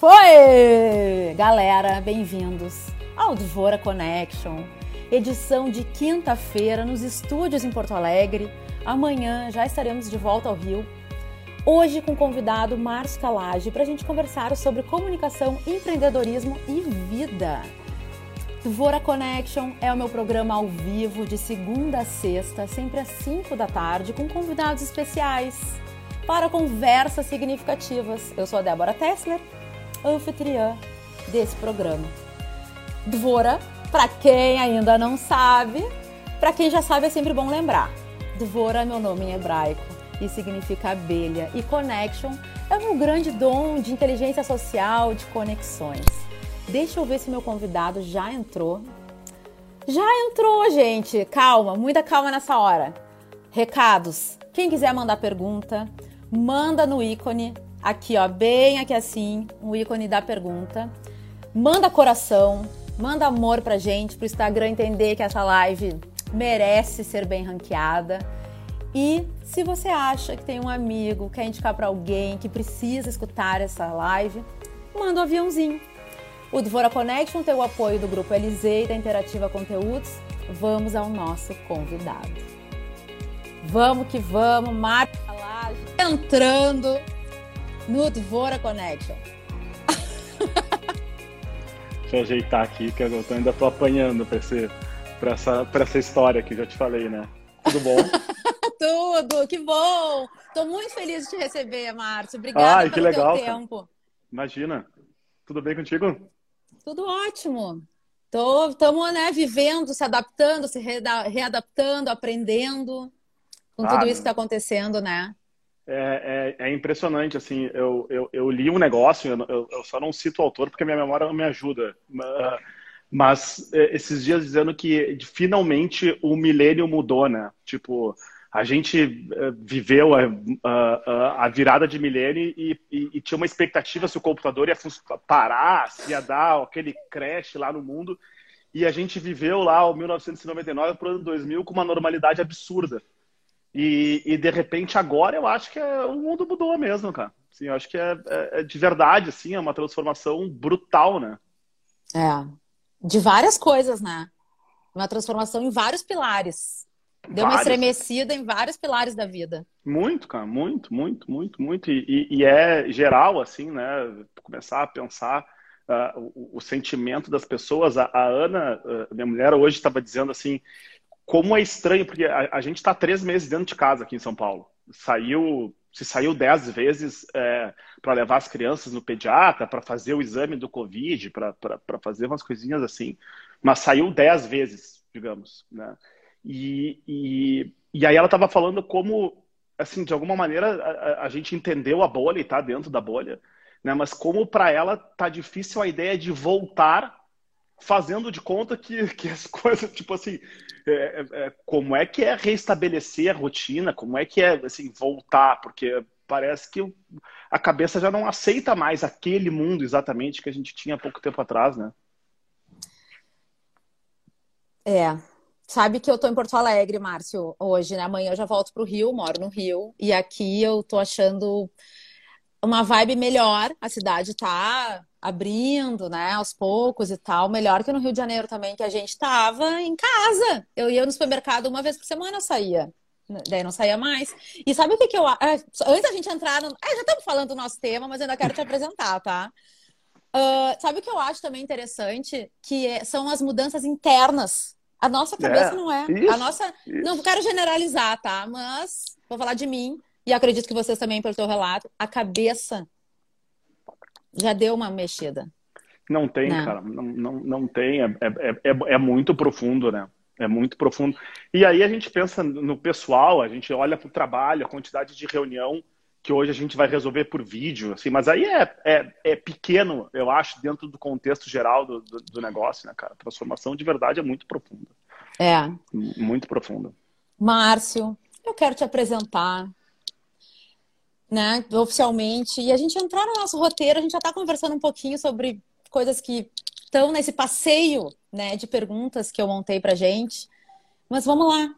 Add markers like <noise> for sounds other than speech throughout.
Foi! Galera, bem-vindos ao Dvora Connection, edição de quinta-feira nos estúdios em Porto Alegre. Amanhã já estaremos de volta ao Rio. Hoje com o convidado Márcio Calage para a gente conversar sobre comunicação, empreendedorismo e vida. Dvora Connection é o meu programa ao vivo de segunda a sexta, sempre às 5 da tarde, com convidados especiais para conversas significativas. Eu sou a Débora Tessler anfitriã desse programa. Dvora, para quem ainda não sabe, para quem já sabe é sempre bom lembrar. Dvora é meu nome em hebraico e significa abelha e connection é meu grande dom de inteligência social, de conexões. Deixa eu ver se meu convidado já entrou. Já entrou, gente. Calma, muita calma nessa hora. Recados. Quem quiser mandar pergunta, manda no ícone aqui, ó, bem aqui assim, o ícone da pergunta. Manda coração, manda amor pra gente, pro Instagram entender que essa live merece ser bem ranqueada. E se você acha que tem um amigo, quer indicar para alguém que precisa escutar essa live, manda um aviãozinho. O Dvora Connection tem o apoio do Grupo LZ e da Interativa Conteúdos. Vamos ao nosso convidado. Vamos que vamos, Marta Laje entrando no Dvora Connection. Deixa eu ajeitar aqui, que eu ainda tô apanhando para pra, essa, pra essa história que já te falei, né? Tudo bom? <laughs> Tudo, que bom! Tô muito feliz de te receber, Márcio. Obrigada Ai, pelo legal, teu tempo. Cara. Imagina. Tudo bem contigo? Tudo ótimo. Estamos né, vivendo, se adaptando, se readaptando, aprendendo com ah, tudo isso que está acontecendo, né? É, é, é, impressionante, assim, eu, eu, eu, li um negócio, eu, eu, só não cito o autor porque minha memória não me ajuda, mas é, esses dias dizendo que finalmente o milênio mudou, né? Tipo, a gente é, viveu a, a, a virada de milênio e, e, e, tinha uma expectativa se o computador ia parar, se ia dar aquele crash lá no mundo, e a gente viveu lá o 1999 para o ano 2000 com uma normalidade absurda. E, e, de repente agora eu acho que é, o mundo mudou mesmo, cara. Assim, eu acho que é, é, é, de verdade, assim, é uma transformação brutal, né? É. De várias coisas, né? Uma transformação em vários pilares. Deu vários. uma estremecida em vários pilares da vida. Muito, cara, muito, muito, muito, muito. E, e, e é geral, assim, né? Começar a pensar uh, o, o, sentimento das pessoas. A, a Ana, uh, minha mulher, hoje estava dizendo assim: como é estranho, porque a, a gente está três meses dentro de casa aqui em São Paulo. Saiu, se saiu dez vezes é, para levar as crianças no pediatra, para fazer o exame do Covid, para fazer umas coisinhas assim. Mas saiu dez vezes, digamos. Né? E, e, e aí ela estava falando como, assim, de alguma maneira a, a gente entendeu a bolha e está dentro da bolha, né? mas como para ela tá difícil a ideia de voltar fazendo de conta que, <laughs> que as coisas, tipo assim, é, é, é, como é que é restabelecer a rotina, como é que é assim, voltar, porque parece que a cabeça já não aceita mais aquele mundo exatamente que a gente tinha há pouco tempo atrás, né? É. Sabe que eu tô em Porto Alegre, Márcio, hoje, né? Amanhã eu já volto pro Rio, moro no Rio, e aqui eu tô achando uma vibe melhor. A cidade tá abrindo, né, aos poucos e tal. Melhor que no Rio de Janeiro também, que a gente tava em casa. Eu ia no supermercado uma vez por semana, eu saía. Daí não saía mais. E sabe o que, que eu. Antes da gente entrar. No... É, já estamos falando do nosso tema, mas eu ainda quero te apresentar, tá? Uh, sabe o que eu acho também interessante? Que é, são as mudanças internas. A nossa cabeça é, não é. Isso, a nossa. Isso. Não quero generalizar, tá? Mas vou falar de mim. E acredito que vocês também, pelo seu relato, a cabeça já deu uma mexida. Não tem, não. cara, não, não, não tem. É, é, é, é, muito profundo, né? É muito profundo. E aí a gente pensa no pessoal, a gente olha para o trabalho, a quantidade de reunião que hoje a gente vai resolver por vídeo, assim, mas aí é, é, é pequeno, eu acho, dentro do contexto geral do, do, do, negócio, né, cara? A transformação de verdade é muito profunda. É. Muito profunda. Márcio, eu quero te apresentar né, oficialmente, e a gente entrar no nosso roteiro, a gente já está conversando um pouquinho sobre coisas que estão nesse passeio, né, de perguntas que eu montei pra gente. Mas vamos lá.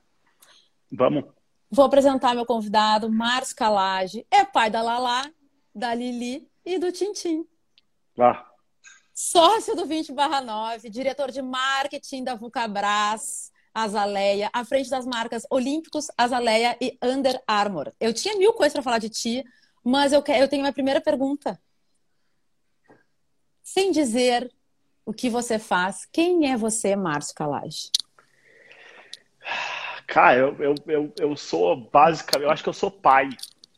Vamos. Vou apresentar meu convidado, Márcio Calage, é pai da Lala, da Lili e do Tintim. Ah. Sócio do 20 9, diretor de marketing da Vulcabras, Azaleia, à frente das marcas Olímpicos, Azaleia e Under Armour. Eu tinha mil coisas para falar de ti, mas eu, eu tenho uma primeira pergunta. Sem dizer o que você faz, quem é você, Márcio Calage? Cara, eu, eu, eu, eu sou basicamente, eu acho que eu sou pai.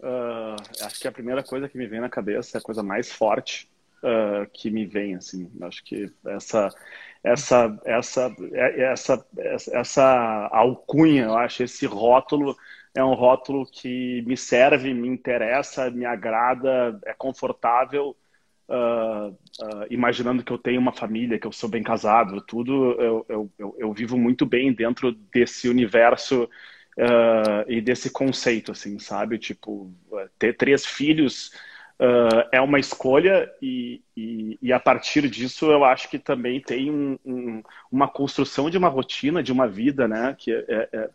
Uh, acho que a primeira coisa que me vem na cabeça é a coisa mais forte uh, que me vem, assim. Acho que essa, essa, essa, essa, essa alcunha, eu acho, esse rótulo é um rótulo que me serve, me interessa, me agrada, é confortável. Uh, uh, imaginando que eu tenho uma família, que eu sou bem casado, tudo, eu, eu, eu, eu vivo muito bem dentro desse universo uh, e desse conceito, assim, sabe? Tipo, ter três filhos é uma escolha e, e, e, a partir disso eu acho que também tem um, um, uma construção de uma rotina, de uma vida, né? Que é, é,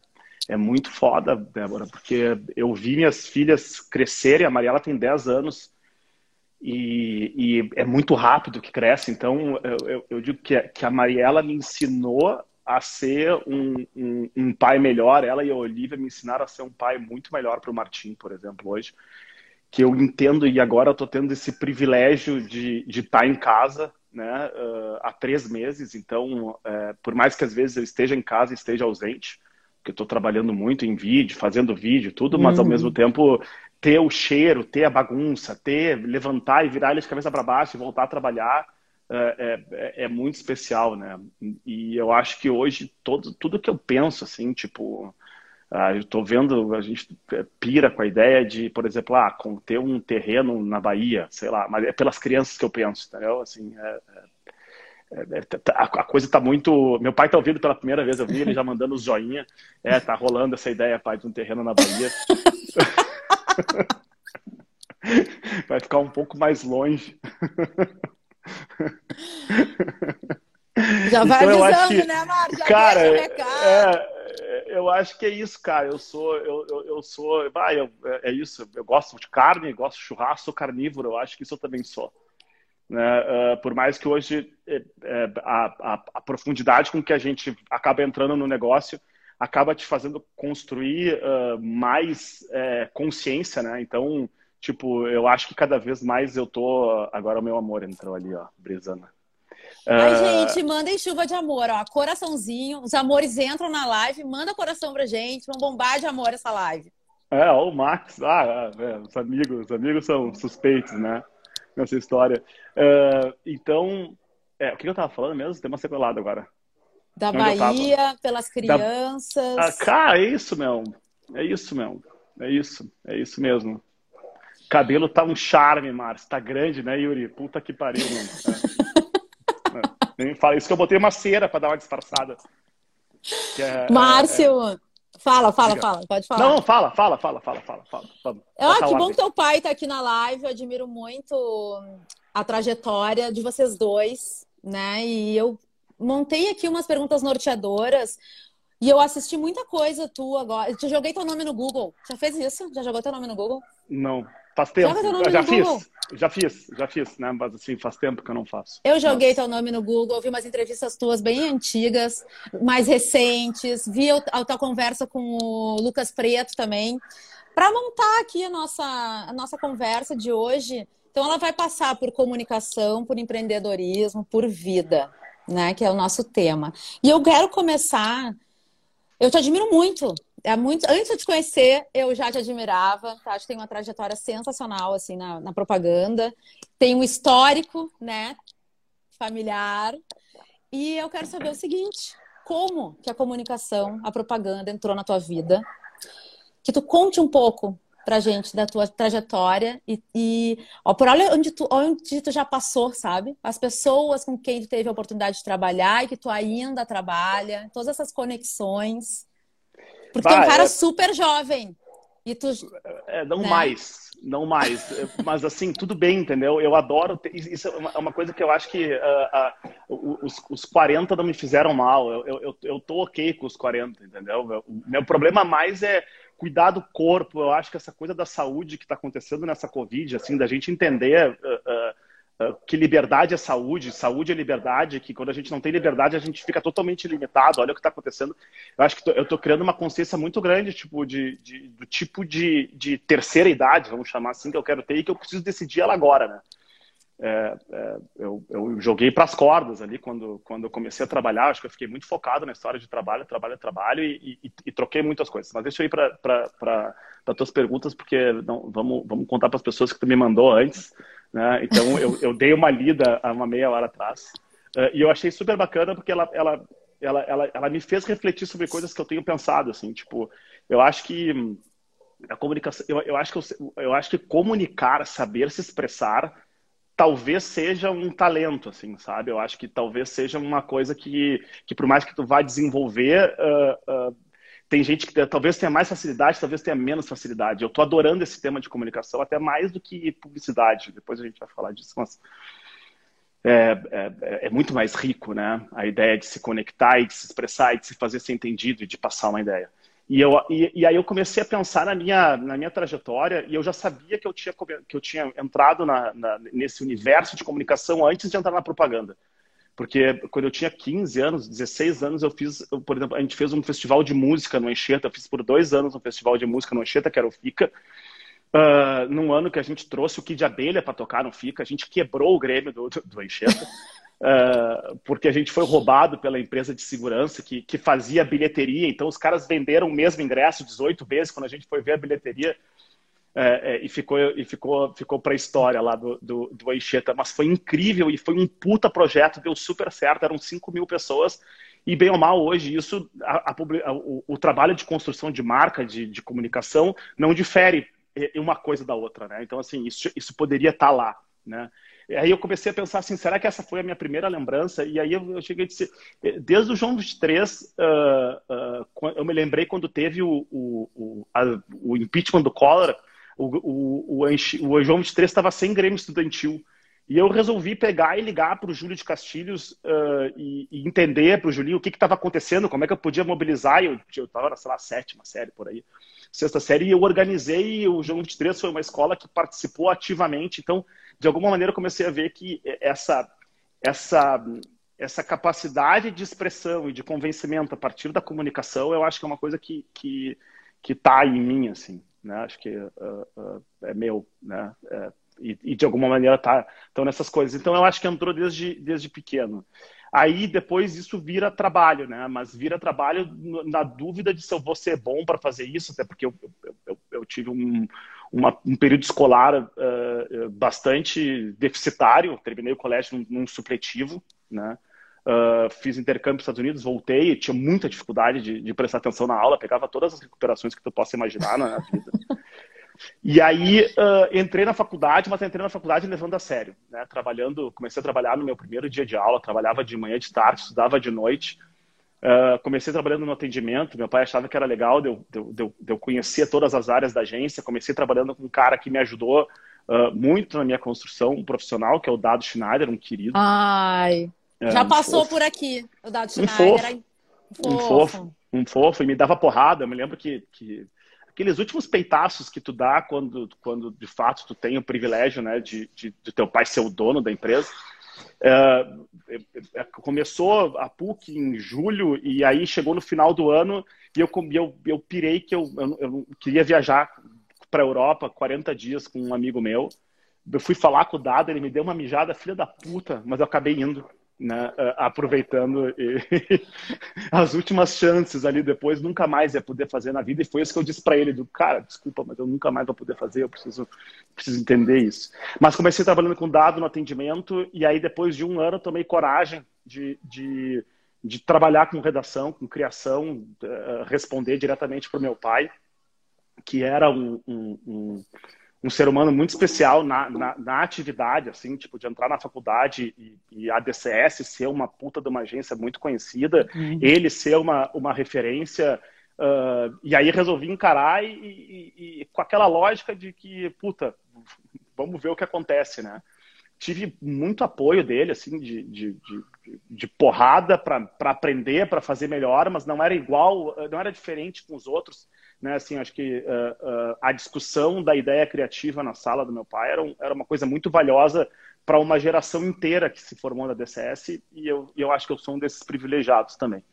é muito foda, Débora, porque eu vi minhas filhas crescerem, a Mariela tem 10 anos, e, e, é muito rápido que cresce. Então, eu, eu, eu digo que, que, a Mariela me ensinou a ser um, um, um, pai melhor. Ela e a Olivia me ensinaram a ser um pai muito melhor para o Martim, por exemplo, hoje. Que eu entendo e agora eu estou tendo esse privilégio de, estar tá em casa né, uh, há três meses. Então, uh, por mais que às vezes eu esteja em casa e esteja ausente, porque eu estou trabalhando muito em vídeo, fazendo vídeo, tudo, mas uhum. ao mesmo tempo ter o cheiro, ter a bagunça, ter levantar e virar ele de cabeça para baixo e voltar a trabalhar é, é, é, muito especial, né? E eu acho que hoje todo, tudo que eu penso, assim, tipo, ah, eu estou vendo, a gente pira com a ideia de, por exemplo, ah, ter um terreno na Bahia, sei lá, mas é pelas crianças que eu penso, entendeu? Assim, é, é, é tá, a coisa está muito. Meu pai está ouvindo pela primeira vez, eu vi ele já mandando os joinha. É, tá rolando essa ideia, pai, de um terreno na Bahia. <laughs> Vai ficar um pouco mais longe. Já vai então, avisando, que, né, Marcos? Cara, é, eu acho que é isso, cara. Eu sou, eu, eu, eu sou, vai, eu, é, é isso. Eu gosto de carne, gosto de churrasco, sou carnívoro. Eu acho que isso eu também sou. Né? Uh, por mais que hoje é, é, a, a, a, profundidade com que a gente acaba entrando no negócio acaba te fazendo construir uh, mais é, consciência, né? Então, tipo, eu acho que cada vez mais eu tô. Agora o meu amor entrou ali, ó, brisana. Ai, uh... gente, mandem chuva de amor, ó. Coraçãozinho. Os amores entram na live, manda coração pra gente. Vamos bombar de amor essa live. É, ó, o Max. Ah, é, os amigos, os amigos são suspeitos, né? Nessa história. Uh, então, é, o que eu tava falando mesmo? Tem uma sequelada agora. Da Bahia, pelas crianças. Da... Ah, cara, é isso mesmo. É isso mesmo. É isso. É isso mesmo. Cabelo tá um charme, Márcio. Tá grande, né, Yuri? Puta que pariu, mano. <laughs> É. é. Nem fala isso que eu botei uma cera para dar uma disfarçada. É, Márcio, é... fala, fala, Diga. fala. Pode falar. Não, fala, fala, fala, fala, fala. fala. Ah, que bom que teu pai tá aqui na live. Eu admiro muito a trajetória de vocês dois, né? E eu montei aqui umas perguntas norteadoras e eu assisti muita coisa tua agora. Eu joguei teu nome no Google. Já fez isso? Já jogou teu nome no Google? Não. Faz tempo. Eu já fiz. Google? Já fiz, já fiz, né? Mas assim, faz tempo que eu não faço. Eu joguei Mas... teu nome no Google, vi umas entrevistas tuas bem antigas, mais recentes, vi a tua conversa com o Lucas Preto também. Para montar aqui a nossa, a nossa conversa de hoje, então ela vai passar por comunicação, por empreendedorismo, por vida né? Que é o nosso tema. E eu quero começar. Eu te admiro muito. É muito. Antes de te conhecer, eu já te admirava. Tá? Acho que tem uma trajetória sensacional assim na, na propaganda. Tem um histórico, né? Familiar. E eu quero saber o seguinte: como que a comunicação, a propaganda entrou na tua vida? Que tu conte um pouco pra gente da tua trajetória e, e ó, por olha onde tu, onde tu já passou, sabe? As pessoas com quem tu teve a oportunidade de trabalhar e que tu ainda trabalha, todas essas conexões. Porque bah, tu é um cara é... super jovem. E tu, é, não né? mais, não mais. Mas assim, tudo bem, entendeu? Eu adoro. Ter... Isso é uma, é uma, coisa que eu acho que uh, uh, os, os 40 não me fizeram mal. Eu, eu, eu tô ok com os 40, entendeu? O meu problema mais é cuidar do corpo. Eu acho que essa coisa da saúde que está acontecendo nessa Covid, assim, da gente entender uh, que liberdade é saúde, saúde é liberdade, que quando a gente não tem liberdade a gente fica totalmente limitado. Olha o que está acontecendo. Eu acho que tô, eu estou criando uma consciência muito grande tipo de, de, do tipo de, de terceira idade, vamos chamar assim, que eu quero ter e que eu preciso decidir ela agora, né? É, é, eu, eu, joguei para as cordas ali quando, quando eu comecei a trabalhar. Acho que eu fiquei muito focado na história de trabalho, trabalho, trabalho e, e, e troquei muitas coisas. Mas deixa eu ir para as tuas perguntas, porque não, vamos, vamos contar para as pessoas que tu me mandou antes. Né? Então, <laughs> eu, eu dei uma lida há uma meia hora atrás. Uh, e eu achei super bacana porque ela, ela, ela, ela, ela me fez refletir sobre coisas que eu tenho pensado. Assim, tipo, eu acho que a comunicação, eu, eu, acho que eu, eu acho que comunicar, saber se expressar talvez seja um talento, assim, sabe? Eu acho que talvez seja uma coisa que, que por mais que tu vá desenvolver, uh, uh, tem gente que talvez tenha mais facilidade, talvez tenha menos facilidade. Eu estou adorando esse tema de comunicação, até mais do que publicidade. Depois a gente vai falar disso, mas é, é, é muito mais rico, né? A ideia de se conectar e de se expressar e de se fazer ser entendido e de passar uma ideia. E, eu, e, e, aí eu comecei a pensar na minha, na minha trajetória e eu já sabia que eu tinha, que eu tinha entrado na, na, nesse universo de comunicação antes de entrar na propaganda. Porque quando eu tinha 15 anos, 16 anos, eu fiz, eu, por exemplo, a gente fez um festival de música no Anchieta, eu fiz por dois anos um festival de música no Anchieta, que era o FICA, uh, num ano que a gente trouxe o Kid Abelha para tocar no FICA, a gente quebrou o Grêmio do, do, do. <laughs> Uh, porque a gente foi roubado pela empresa de segurança que, que fazia bilheteria. Então, os caras venderam o mesmo ingresso 18 vezes quando a gente foi ver a bilheteria. É, é, e ficou, e ficou, ficou para a história lá do, do, do Anchieta. Mas foi incrível e foi um puta projeto, deu super certo. Eram 5 mil pessoas. E bem ou mal, hoje, isso, a, a, o, o, trabalho de construção de marca, de, de comunicação, não difere uma coisa da outra. Né? Então, assim, isso, isso poderia estar tá lá. Né? Aí eu comecei a pensar assim, será que essa foi a minha primeira lembrança? E aí eu, cheguei a dizer, desde o João 23, uh, uh, eu me lembrei quando teve o, o, o, a, o impeachment do Collor, o, o, o, o João 23 estava sem Grêmio Estudantil. E eu resolvi pegar e ligar para o Júlio de Castilhos uh, e, e, entender para o Julinho o que estava acontecendo, como é que eu podia mobilizar. Eu estava, lá, sétima série por aí, sexta série, e eu organizei. O João 23 foi uma escola que participou ativamente. Então, de alguma maneira eu comecei a ver que essa, essa, essa capacidade de expressão e de convencimento a partir da comunicação, eu acho que é uma coisa que que que está em mim, assim, né? Acho que uh, uh, é meu, né? É, e, e, de alguma maneira tá estão nessas coisas. Então eu acho que entrou desde desde pequeno. Aí depois isso vira trabalho, né? Mas vira trabalho na dúvida de se eu vou ser bom para fazer isso, até porque eu, eu, eu, eu tive um, uma, um período escolar uh, bastante deficitário. Terminei o colégio num, num supletivo, né? Uh, fiz intercâmbio nos Estados Unidos, voltei, tinha muita dificuldade de, de, prestar atenção na aula, pegava todas as recuperações que tu possa imaginar na vida. E aí uh, entrei na faculdade, mas entrei na faculdade levando a sério, né? Trabalhando, comecei a trabalhar no meu primeiro dia de aula, trabalhava de manhã, de tarde, estudava de noite. Uh, comecei trabalhando no atendimento, meu pai achava que era legal, de eu, eu, eu conhecer todas as áreas da agência. Comecei trabalhando com um cara que me ajudou uh, muito na minha construção um profissional, que é o Dado Schneider, um querido. Ai, é, já um passou fofo. por aqui, o Dado Schneider. Um fofo, um fofo, um fofo, e me dava porrada. Eu me lembro que, que aqueles últimos peitaços que tu dá quando, quando de fato tu tem o privilégio né, de, de, de teu pai ser o dono da empresa. É, é, começou a PUC em julho e aí chegou no final do ano e eu, eu, eu pirei que eu, eu, eu queria viajar para a Europa 40 dias com um amigo meu. Eu fui falar com o Dado, ele me deu uma mijada, filha da puta, mas eu acabei indo né, aproveitando <laughs> as últimas chances ali depois, nunca mais ia poder fazer na vida. E foi isso que eu disse para ele: do cara, desculpa, mas eu nunca mais vou poder fazer, eu preciso, preciso entender isso. Mas comecei trabalhando com dado no atendimento, e aí depois de um ano tomei coragem de, de, de trabalhar com redação, com criação, uh, responder diretamente para o meu pai, que era um, um, um um ser humano muito especial na, na, na, atividade, assim, tipo, de entrar na faculdade e, e, a DCS ser uma puta de uma agência muito conhecida, uhum. ele ser uma, uma referência. Uh, e aí resolvi encarar e, e, e, com aquela lógica de que, puta, vamos ver o que acontece, né? Tive muito apoio dele, assim, de, de, de, de porrada para aprender, para fazer melhor, mas não era igual, não era diferente com os outros né, assim, acho que uh, uh, a discussão da ideia criativa na sala do meu pai era, um, era uma coisa muito valiosa para uma geração inteira que se formou na DCS e eu, eu acho que eu sou um desses privilegiados também.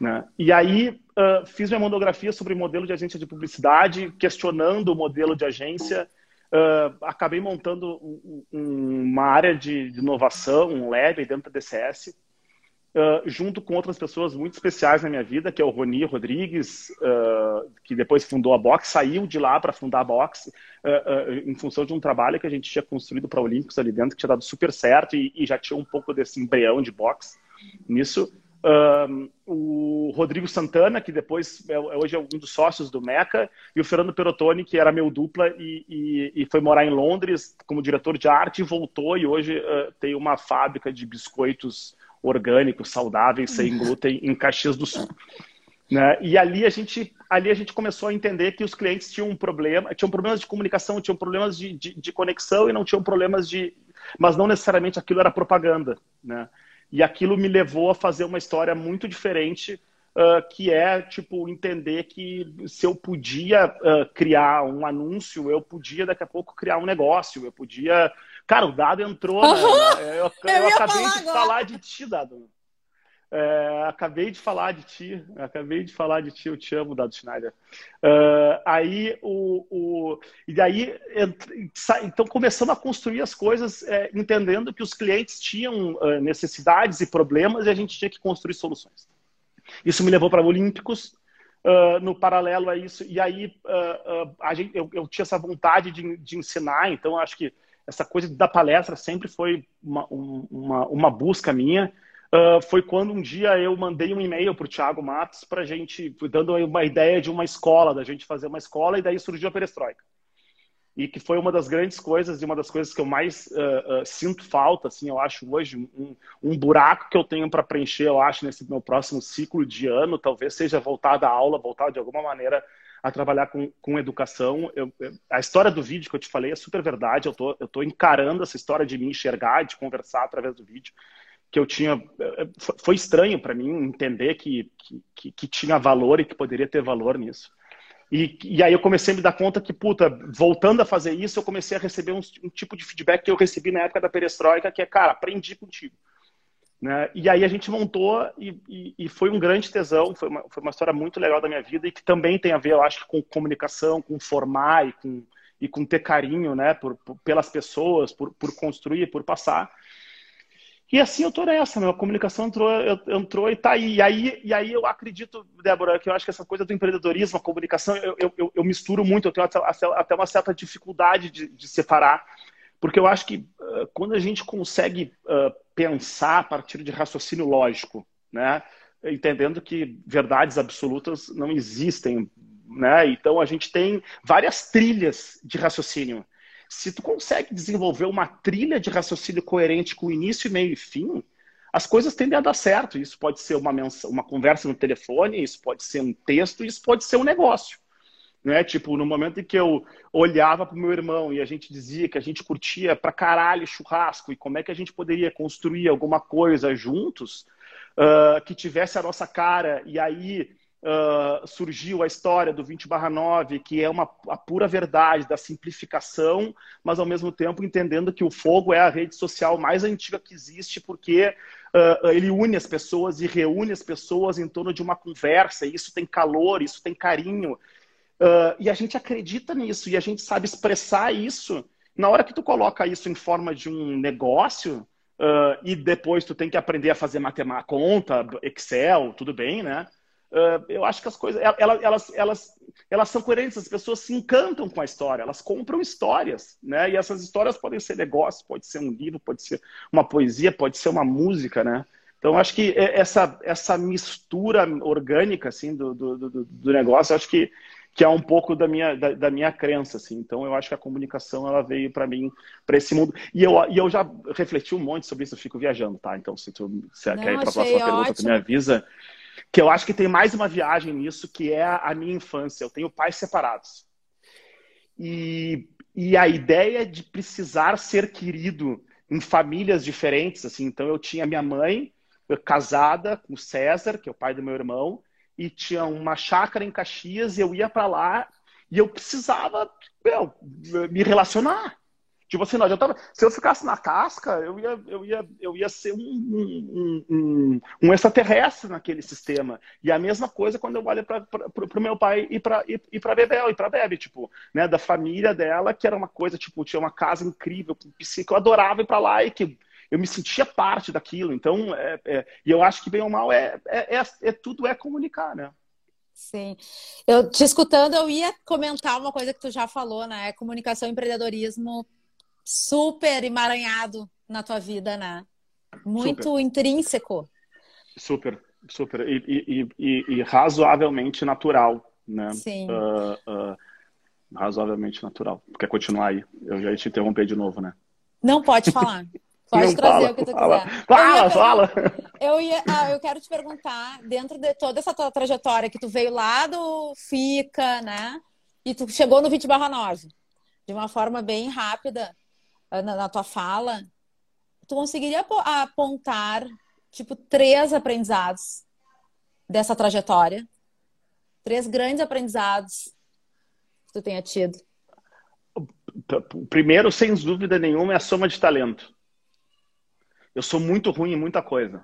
Né? E aí uh, fiz minha monografia sobre modelo de agência de publicidade, questionando o modelo de agência. Uh, acabei montando um, um, uma área de, de, inovação, um lab dentro da DCS, uh, junto com outras pessoas muito especiais na minha vida, que é o Roni Rodrigues, que depois fundou a Box, saiu de lá para fundar a Box, em função de um trabalho que a gente tinha construído para Olímpicos ali dentro, que tinha dado super certo e, e já tinha um pouco desse embrião de Box nisso. O Rodrigo Santana, que depois é, é, hoje é um dos sócios do Meca, e o Fernando Perotoni, que era meu dupla e, e, e, foi morar em Londres como diretor de arte, voltou e hoje uh, tem uma fábrica de biscoitos orgânicos, saudáveis, sem <laughs> glúten, em Caxias do Sul. Né? E ali a gente ali a gente começou a entender que os clientes tinham um problema, tinham problemas de comunicação, tinham problemas de, de, de conexão e não tinham problemas de, mas não necessariamente aquilo era propaganda, né? E aquilo me levou a fazer uma história muito diferente, uh, que é, tipo, entender que se eu podia uh, criar um anúncio, eu podia daqui a pouco criar um negócio, eu podia... Cara, o Dado entrou, uhum. né? eu, eu, eu acabei falar de agora. falar de ti, Dado. É, acabei de falar de ti, acabei de falar de ti, eu te amo, Dado Schneider. Uh, aí o, o, e daí então começamos a construir as coisas é, entendendo que os clientes tinham uh, necessidades e problemas e a gente tinha que construir soluções. Isso me levou para Olímpicos. Uh, no paralelo a isso, e aí a gente, eu, eu, tinha essa vontade de, de ensinar, então acho que essa coisa da palestra sempre foi uma, uma, uma busca minha. Uh, foi quando um dia eu mandei um e-mail para o Thiago Matos para gente, dando uma ideia de uma escola, da gente fazer uma escola, e daí surgiu a Perestroika. E que foi uma das grandes coisas, e uma das coisas que eu mais uh, uh, sinto falta, assim, eu acho hoje, um, um buraco que eu tenho para preencher, eu acho, nesse meu próximo ciclo de ano, talvez seja voltar da aula, voltar de alguma maneira a trabalhar com, com educação. Eu, a história do vídeo que eu te falei é super verdade, eu tô, eu tô encarando essa história de me enxergar, de conversar através do vídeo que eu tinha. Eh, foi estranho para mim entender que, que, que, tinha valor e que poderia ter valor nisso. E, e aí eu comecei a me dar conta que, puta, voltando a fazer isso, eu comecei a receber um, um tipo de feedback que eu recebi na época da perestroika, que é, cara, aprendi contigo. Né? E aí a gente montou e, e, e, foi um grande tesão, foi uma, foi uma história muito legal da minha vida e que também tem a ver, eu acho, com comunicação, com formar e com, e com ter carinho né, por, por pelas pessoas, por, por construir, por passar. E assim eu tô nessa, meu. A comunicação entrou, entrou e tá aí. E aí, e aí eu acredito, Débora, que eu acho que essa coisa do empreendedorismo, a comunicação, eu, eu, eu misturo muito, eu tenho até, uma certa dificuldade de, de, separar. Porque eu acho que uh, quando a gente consegue uh, pensar a partir de raciocínio lógico, né? Entendendo que verdades absolutas não existem, né? Então a gente tem várias trilhas de raciocínio. Se tu consegue desenvolver uma trilha de raciocínio coerente com início, meio e fim, as coisas tendem a dar certo. Isso pode ser uma, uma conversa no telefone, isso pode ser um texto, isso pode ser um negócio. Né? Tipo, no momento em que eu olhava para o meu irmão e a gente dizia que a gente curtia pra caralho churrasco e como é que a gente poderia construir alguma coisa juntos uh, que tivesse a nossa cara e aí uh, surgiu a história do 20 barra 9, que é uma, a pura verdade da simplificação, mas ao mesmo tempo entendendo que o fogo é a rede social mais antiga que existe, porque uh, ele une as pessoas e reúne as pessoas em torno de uma conversa, isso tem calor, isso tem carinho. Uh, e a gente acredita nisso, e a gente sabe expressar isso. Na hora que tu coloca isso em forma de um negócio, Uh, e depois tu tem que aprender a fazer matemática, conta, Excel, tudo bem, né? Uh, eu acho que as coisas elas, elas, elas, elas são coerentes, as pessoas se encantam com a história, elas compram histórias, né? E essas histórias podem ser negócios, pode ser um livro, pode ser uma poesia, pode ser uma música, né? Então acho que essa, essa mistura orgânica assim do, do, do, do negócio, acho que, que é um pouco da minha, da, da, minha crença, assim. Então eu acho que a comunicação ela veio para mim para esse mundo e eu, e eu já refleti um monte sobre isso, eu fico viajando, tá? Então se tu se Não, quer ir para a próxima ótimo. pergunta, tu me avisa que eu acho que tem mais uma viagem nisso, que é a minha infância. Eu tenho pais separados. E, e a ideia de precisar ser querido em famílias diferentes, assim. Então, eu tinha minha mãe casada com o César, que é o pai do meu irmão, e tinha uma chácara em Caxias, e eu ia para lá e eu precisava meu, me relacionar. Tipo assim, não adiantava. Se eu ficasse na casca, eu ia, eu ia, eu ia ser um, um, um, um extraterrestre naquele sistema. E a mesma coisa quando eu olho para o meu pai e para e, para Bebel e para Bebe, tipo, né, da família dela, que era uma coisa, tipo, tinha uma casa incrível, que eu adorava ir para lá e que eu me sentia parte daquilo. Então, é, é, e eu acho que bem ou mal é, é, é, é tudo é comunicar, né? Sim. Eu te escutando, eu ia comentar uma coisa que tu já falou, né? Comunicação e empreendedorismo super emaranhado na tua vida, né? Muito super. intrínseco. Super, super. E, e, e, e, razoavelmente natural, né? Sim. Uh, uh, razoavelmente natural. Quer continuar aí? Eu já ia te interromper de novo, né? Não pode falar. <laughs> Pode Não trazer fala, o que tu fala. quiser. Fala, eu fala! Eu, ia, ah, eu quero te perguntar, dentro de toda essa tua trajetória, que tu veio lá do FICA, né? E tu chegou no 20 barra 9, de uma forma bem rápida. Ah, na, na tua fala, tu conseguiria apontar, tipo, três aprendizados dessa trajetória? Três grandes aprendizados que tu tenha tido? O primeiro, sem dúvida nenhuma, é a soma de talento. Eu sou muito ruim em muita coisa.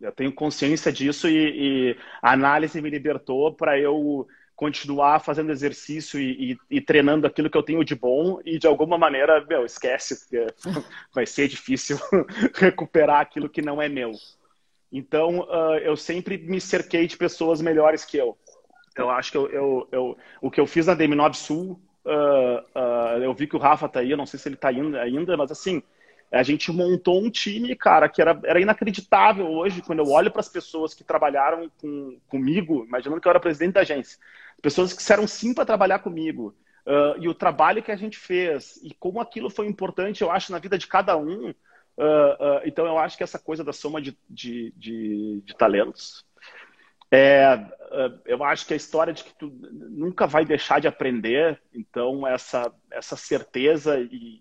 Eu tenho consciência disso e, e a análise me libertou para eu continuar fazendo exercício e, e, e, treinando aquilo que eu tenho de bom e de alguma maneira, meu, esquece, <laughs> vai ser difícil <laughs> recuperar aquilo que não é meu. Então, uh, eu sempre me cerquei de pessoas melhores que eu. Eu acho que eu, eu, eu o que eu fiz na Deminob Sul, uh, uh, eu vi que o Rafa tá aí, eu não sei se ele tá indo ainda, mas assim, a gente montou um time, cara, que era, era inacreditável hoje, quando eu olho para as pessoas que trabalharam com, comigo, imaginando que eu era presidente da agência, pessoas que disseram sim para trabalhar comigo, uh, e o trabalho que a gente fez, e como aquilo foi importante, eu acho, na vida de cada um. Uh, uh, então, eu acho que essa coisa da soma de, de, de, de talentos. É, eu acho que a história de que tu nunca vai deixar de aprender, então, essa, essa certeza e,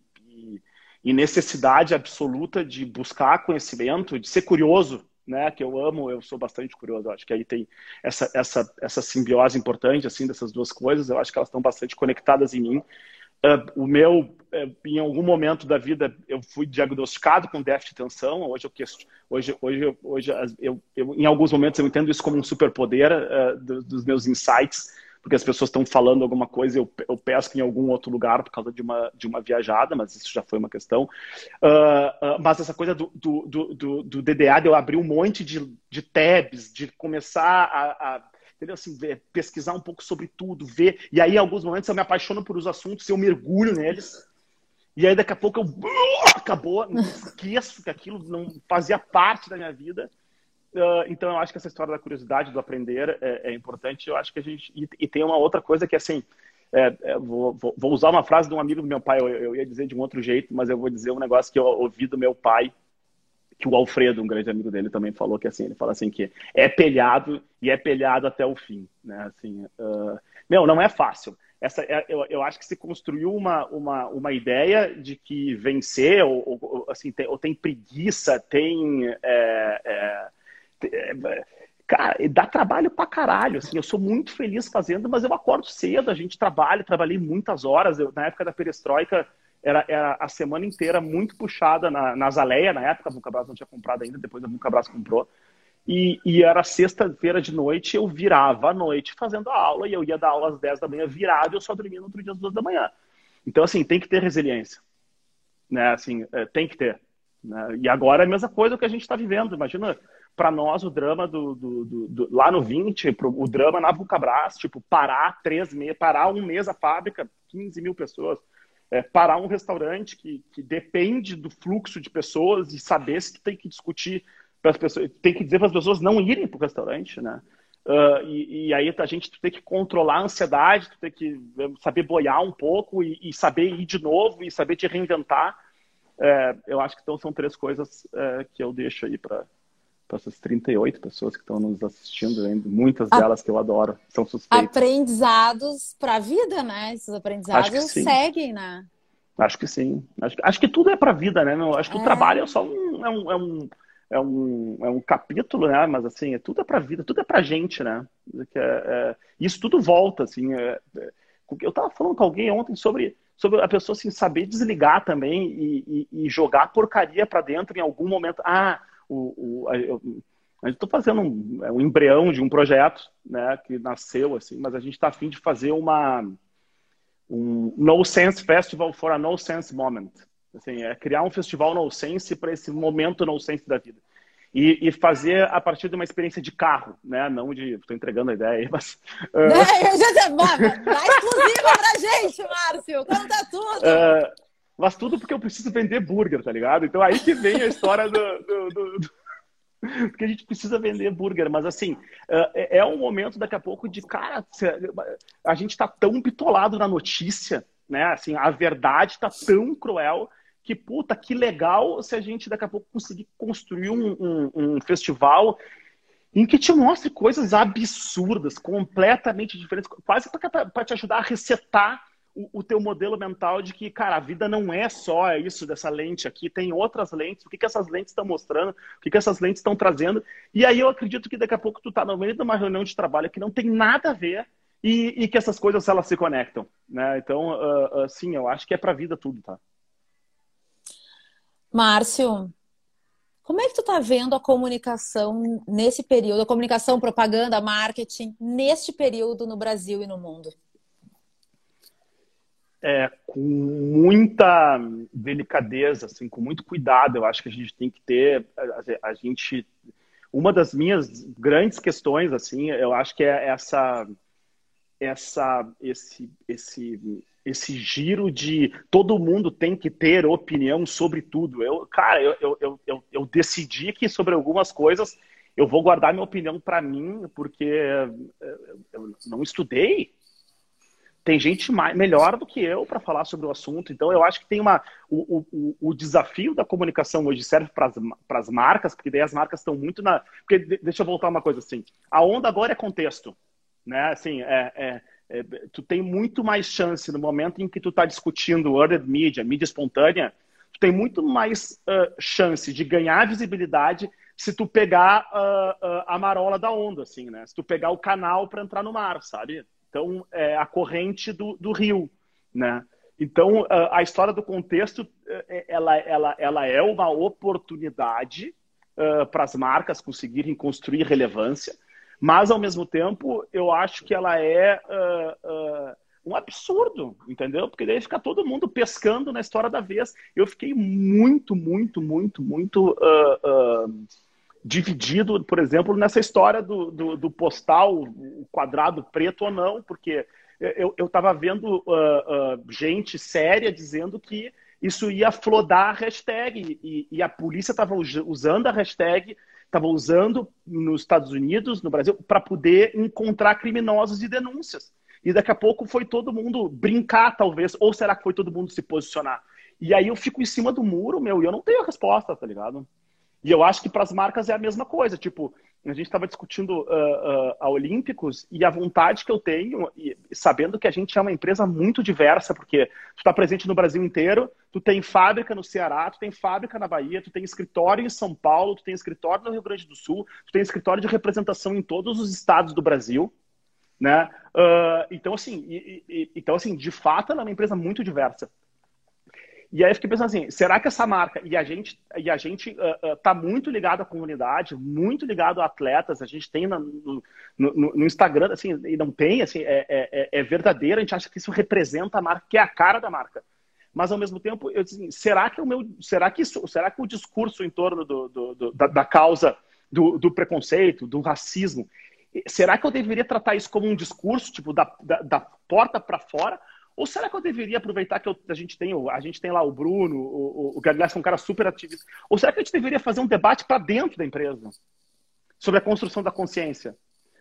e necessidade absoluta de buscar conhecimento, de ser curioso, né? Que eu amo, eu sou bastante curioso. Eu acho que aí tem essa, essa, essa simbiose importante assim dessas duas coisas. Eu acho que elas estão bastante conectadas em mim. Uh, o meu, uh, em algum momento da vida, eu fui diagnosticado com déficit de atenção. Hoje eu hoje, hoje, hoje eu, eu, em alguns momentos eu entendo isso como um superpoder uh, do, dos meus insights porque as pessoas estão falando alguma coisa, eu, eu pesco em algum outro lugar por causa de uma, de uma viajada, mas isso já foi uma questão. Uh, uh, mas essa coisa do, do, do, do, DDA, de eu abrir um monte de, de tabs, de começar a, a entendeu? Assim, pesquisar um pouco sobre tudo, ver. E aí, em alguns momentos, eu me apaixono por os assuntos, eu mergulho neles. E aí, daqui a pouco, eu acabou, esqueço que aquilo não fazia parte da minha vida. Uh, então, eu acho que essa história da curiosidade, do aprender, é, é importante. Eu acho que a gente. E, e, tem uma outra coisa que, assim, é, é, vou, vou, usar uma frase de um amigo do meu pai, eu, eu, ia dizer de um outro jeito, mas eu vou dizer um negócio que eu ouvi do meu pai, que o Alfredo, um grande amigo dele, também falou, que assim, ele fala assim, que é pelhado e é pelhado até o fim, né? Assim, uh, meu, não é fácil. Essa, é, eu, eu acho que se construiu uma, uma, uma ideia de que vencer, ou, ou assim, tem, ou tem preguiça, tem. É, é Cara, dá trabalho pra caralho, assim, eu sou muito feliz fazendo, mas eu acordo cedo, a gente trabalha, trabalhei muitas horas, eu, na época da perestroika, era, era a semana inteira muito puxada na, na na época a Vulcabras não tinha comprado ainda, depois a Vulcabras comprou, e, e era sexta-feira de noite, eu virava à noite fazendo a aula, e eu ia dar aula às 10 da manhã virado, e eu só dormia no outro dia às 2 da manhã. Então, assim, tem que ter resiliência, né, assim, é, tem que ter. Né? E agora é a mesma coisa que a gente está vivendo, imagina para nós o drama do, do, do, do, lá no 20, pro, o drama na Vulcabras, tipo, parar três meses, parar um mês a fábrica, 15 mil pessoas, é, parar um restaurante que, que depende do fluxo de pessoas e saber se tu tem que discutir para as pessoas, tem que dizer para as pessoas não irem para o restaurante, né? Uh, e, e, aí a gente tem que controlar a ansiedade, tem que é, saber boiar um pouco e, e saber ir de novo e saber te reinventar. É, eu acho que então são três coisas é, que eu deixo aí para para essas 38 pessoas que estão nos assistindo, muitas delas que eu adoro, são suspeitas. Aprendizados para a vida, né? Esses aprendizados seguem, né? Acho que sim. Acho, acho que tudo é para a vida, né? Meu? Acho que é. o trabalho é só um, é um, é um, é um, é um capítulo, né? Mas assim, é, tudo é para a vida, tudo é para a gente, né? É, é, isso tudo volta, assim. É, é, eu estava falando com alguém ontem sobre sobre a pessoa assim, saber desligar também e, e, e jogar porcaria para dentro em algum momento. Ah, o, o, eu, a gente está fazendo um, é um, embrião de um projeto né, que nasceu, assim, mas a gente está afim de fazer uma um No Sense Festival for a No Sense Moment. Assim, é criar um festival no sense para esse momento no sense da vida. E, e, fazer a partir de uma experiência de carro, né? Não de. Estou entregando a ideia aí, mas. <laughs> Uh... É, já, dá exclusiva pra gente, Márcio! Conta tudo! Uh, mas tudo porque eu preciso vender burger, tá ligado? Então aí que vem a história do, do, do, do... <laughs> Porque a gente precisa vender burger, mas assim, é, é um momento daqui a pouco de, cara, a gente tá tão bitolado na notícia, né? Assim, a verdade tá tão cruel que, puta, que legal se a gente daqui a pouco conseguir construir um, um, um festival em que te mostre coisas absurdas, completamente diferentes, quase para te ajudar a resetar o, o, teu modelo mental de que, cara, a vida não é só isso dessa lente aqui, tem outras lentes, o que, que essas lentes estão mostrando, o que, que essas lentes estão trazendo. E aí eu acredito que daqui a pouco tu tá no meio de uma reunião de trabalho que não tem nada a ver e, e que essas coisas elas se conectam, né? Então, uh, uh, sim, eu acho que é para a vida tudo, tá? Márcio, como é que tu está vendo a comunicação nesse período, a comunicação, propaganda, marketing, neste período no Brasil e no mundo? É, com muita delicadeza, assim, com muito cuidado, eu acho que a gente tem que ter, a, a gente, uma das minhas grandes questões, assim, eu acho que é essa, essa, esse, esse esse giro de todo mundo tem que ter opinião sobre tudo. Eu, cara, eu, eu, eu, eu decidi que sobre algumas coisas eu vou guardar minha opinião para mim, porque eu não estudei. Tem gente mais, melhor do que eu para falar sobre o assunto. Então, eu acho que tem uma. O, o, o desafio da comunicação hoje serve para as marcas, porque daí as marcas estão muito na. Porque, deixa eu voltar uma coisa assim. A onda agora é contexto. Né? Assim, é, é é, tu tem muito mais chance no momento em que tu está discutindo earned media, mídia espontânea, tu tem muito mais uh, chance de ganhar visibilidade se tu pegar uh, uh, a marola da onda, assim, né? Se tu pegar o canal para entrar no mar, sabe? Então, é a corrente do, do rio, né? Então, a história do contexto, é, ela, ela, ela é uma oportunidade para as marcas conseguirem construir relevância, mas, ao mesmo tempo, eu acho que ela é uh, uh, um absurdo, entendeu? Porque daí fica todo mundo pescando na história da vez. Eu fiquei muito, muito, muito, muito uh, dividido, por exemplo, nessa história do, do, do, postal, quadrado preto ou não, porque eu estava vendo gente séria dizendo que isso ia flodar a hashtag e, e a polícia estava usando a hashtag estava usando nos Estados Unidos, no Brasil, para poder encontrar criminosos e denúncias. E daqui a pouco foi todo mundo brincar, talvez, ou será que foi todo mundo se posicionar? E aí eu fico em cima do muro, meu, e eu não tenho a resposta, tá ligado? E eu acho que para as marcas é a mesma coisa. Tipo, a gente estava discutindo uh, uh, a Olímpicos e a vontade que eu tenho, e, sabendo que a gente é uma empresa muito diversa, porque tu está presente no Brasil inteiro, tu tem fábrica no Ceará, tu tem fábrica na Bahia, tu tem escritório em São Paulo, tu tem escritório no Rio Grande do Sul, tu tem escritório de representação em todos os estados do Brasil, né? Uh, então assim, e, e, então assim, de fato, ela é uma empresa muito diversa. E aí eu fiquei pensando assim, será que essa marca e a gente e a gente uh, uh, tá muito ligado à comunidade, muito ligado a atletas, a gente tem no, no, no, no Instagram assim e não tem assim é, é, é, é, verdadeiro, a gente acha que isso representa a marca, que é a cara da marca. Mas ao mesmo tempo, eu disse, assim, será que o meu, será que isso, será que o discurso em torno do, do, do da, da, causa do, do preconceito, do racismo, será que eu deveria tratar isso como um discurso tipo da, da, da porta para fora? Ou será que eu deveria aproveitar que eu, a gente tem a gente tem lá o Bruno, o, o, o é um cara super ativista. Ou será que a gente deveria fazer um debate para dentro da empresa sobre a construção da consciência?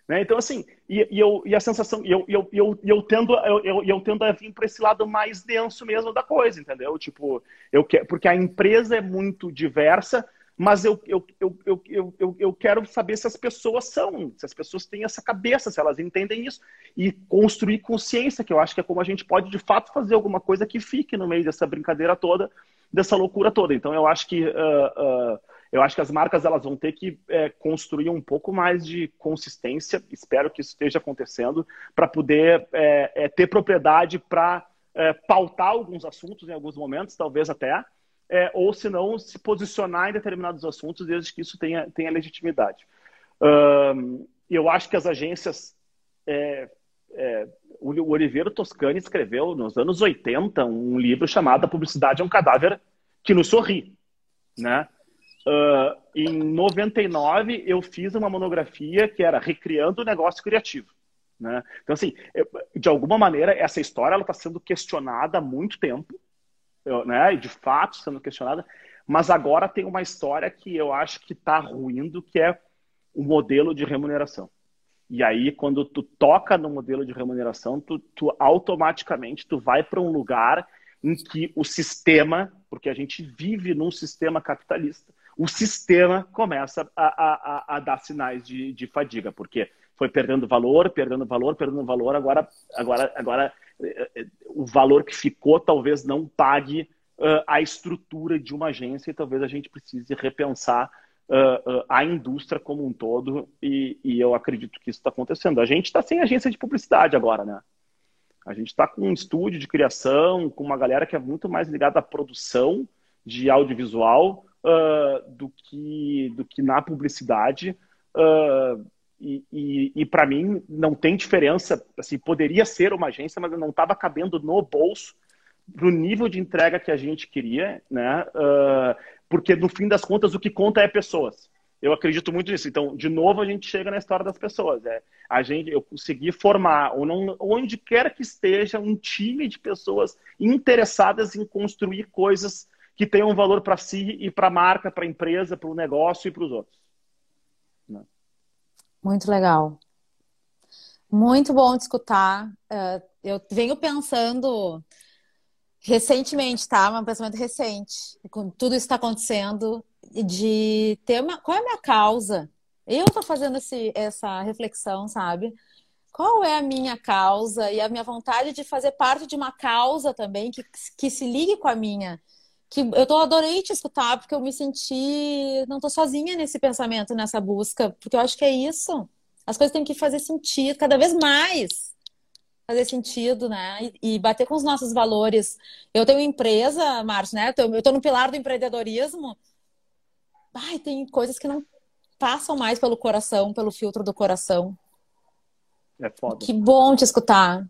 Né? Então, assim, e, e, eu, e a sensação, e eu, eu, eu, eu, tendo, eu, eu, eu tendo a vir para esse lado mais denso mesmo da coisa, entendeu? Tipo, eu porque a empresa é muito diversa, mas eu, eu, eu, eu, eu, eu quero saber se as pessoas são, se as pessoas têm essa cabeça, se elas entendem isso, e construir consciência, que eu acho que é como a gente pode de fato fazer alguma coisa que fique no meio dessa brincadeira toda, dessa loucura toda. Então eu acho que uh, uh, eu acho que as marcas elas vão ter que é, construir um pouco mais de consistência, espero que isso esteja acontecendo, para poder é, é, ter propriedade para pautar alguns assuntos em alguns momentos, talvez até, é, ou se não, se posicionar em determinados assuntos, desde que isso tenha, tenha legitimidade. Um, eu acho que as agências. É, é, o Oliveira Toscani escreveu nos anos 80 um livro chamado A Publicidade é um Cadáver que nos sorri. Né? Uh, em 99, eu fiz uma monografia que era Recriando o Negócio Criativo. Né? Então, assim, eu, de alguma maneira, essa história está sendo questionada há muito tempo, né? de fato sendo questionada, mas agora tem uma história que eu acho que está ruindo, que é o modelo de remuneração. E aí, quando tu toca no modelo de remuneração, tu, tu automaticamente tu vai para um lugar em que o sistema, porque a gente vive num sistema capitalista, o sistema começa a, a, a dar sinais de, de, fadiga, porque foi perdendo valor, perdendo valor, perdendo valor, agora, agora, agora o valor que ficou talvez não pague uh, a estrutura de uma agência e talvez a gente precise repensar uh, uh, a indústria como um todo e, e eu acredito que isso está acontecendo. A gente está sem agência de publicidade agora, né? A gente está com um estúdio de criação, com uma galera que é muito mais ligada à produção de audiovisual, do, que, do que na publicidade. Uh, e, e, e para mim não tem diferença. Assim, poderia ser uma agência, mas não estava cabendo no bolso no nível de entrega que a gente queria, né? Uh, porque no fim das contas o que conta é pessoas. Eu acredito muito nisso. Então, de novo, a gente chega na história das pessoas. É, a gente, eu consegui formar, ou não, onde quer que esteja, um time de pessoas interessadas em construir coisas que tenham valor para si e para a marca, para a empresa, para o negócio e para os outros. Muito legal. Muito bom de escutar. Uh, eu venho pensando recentemente, tá? Um pensamento recente, com tudo isso está acontecendo, de ter uma. Qual é a minha causa? Eu estou fazendo esse, essa reflexão, sabe? Qual é a minha causa e a minha vontade de fazer parte de uma causa também que, que se ligue com a minha que eu tô, adorei te escutar, porque eu me senti. Não tô sozinha nesse pensamento, nessa busca, porque eu acho que é isso. As coisas têm que fazer sentido, cada vez mais fazer sentido, né? E, e bater com os nossos valores. Eu tenho empresa, Márcio, né? Eu tô no pilar do empreendedorismo. Ai, tem coisas que não passam mais pelo coração, pelo filtro do coração. É foda. Que bom te escutar.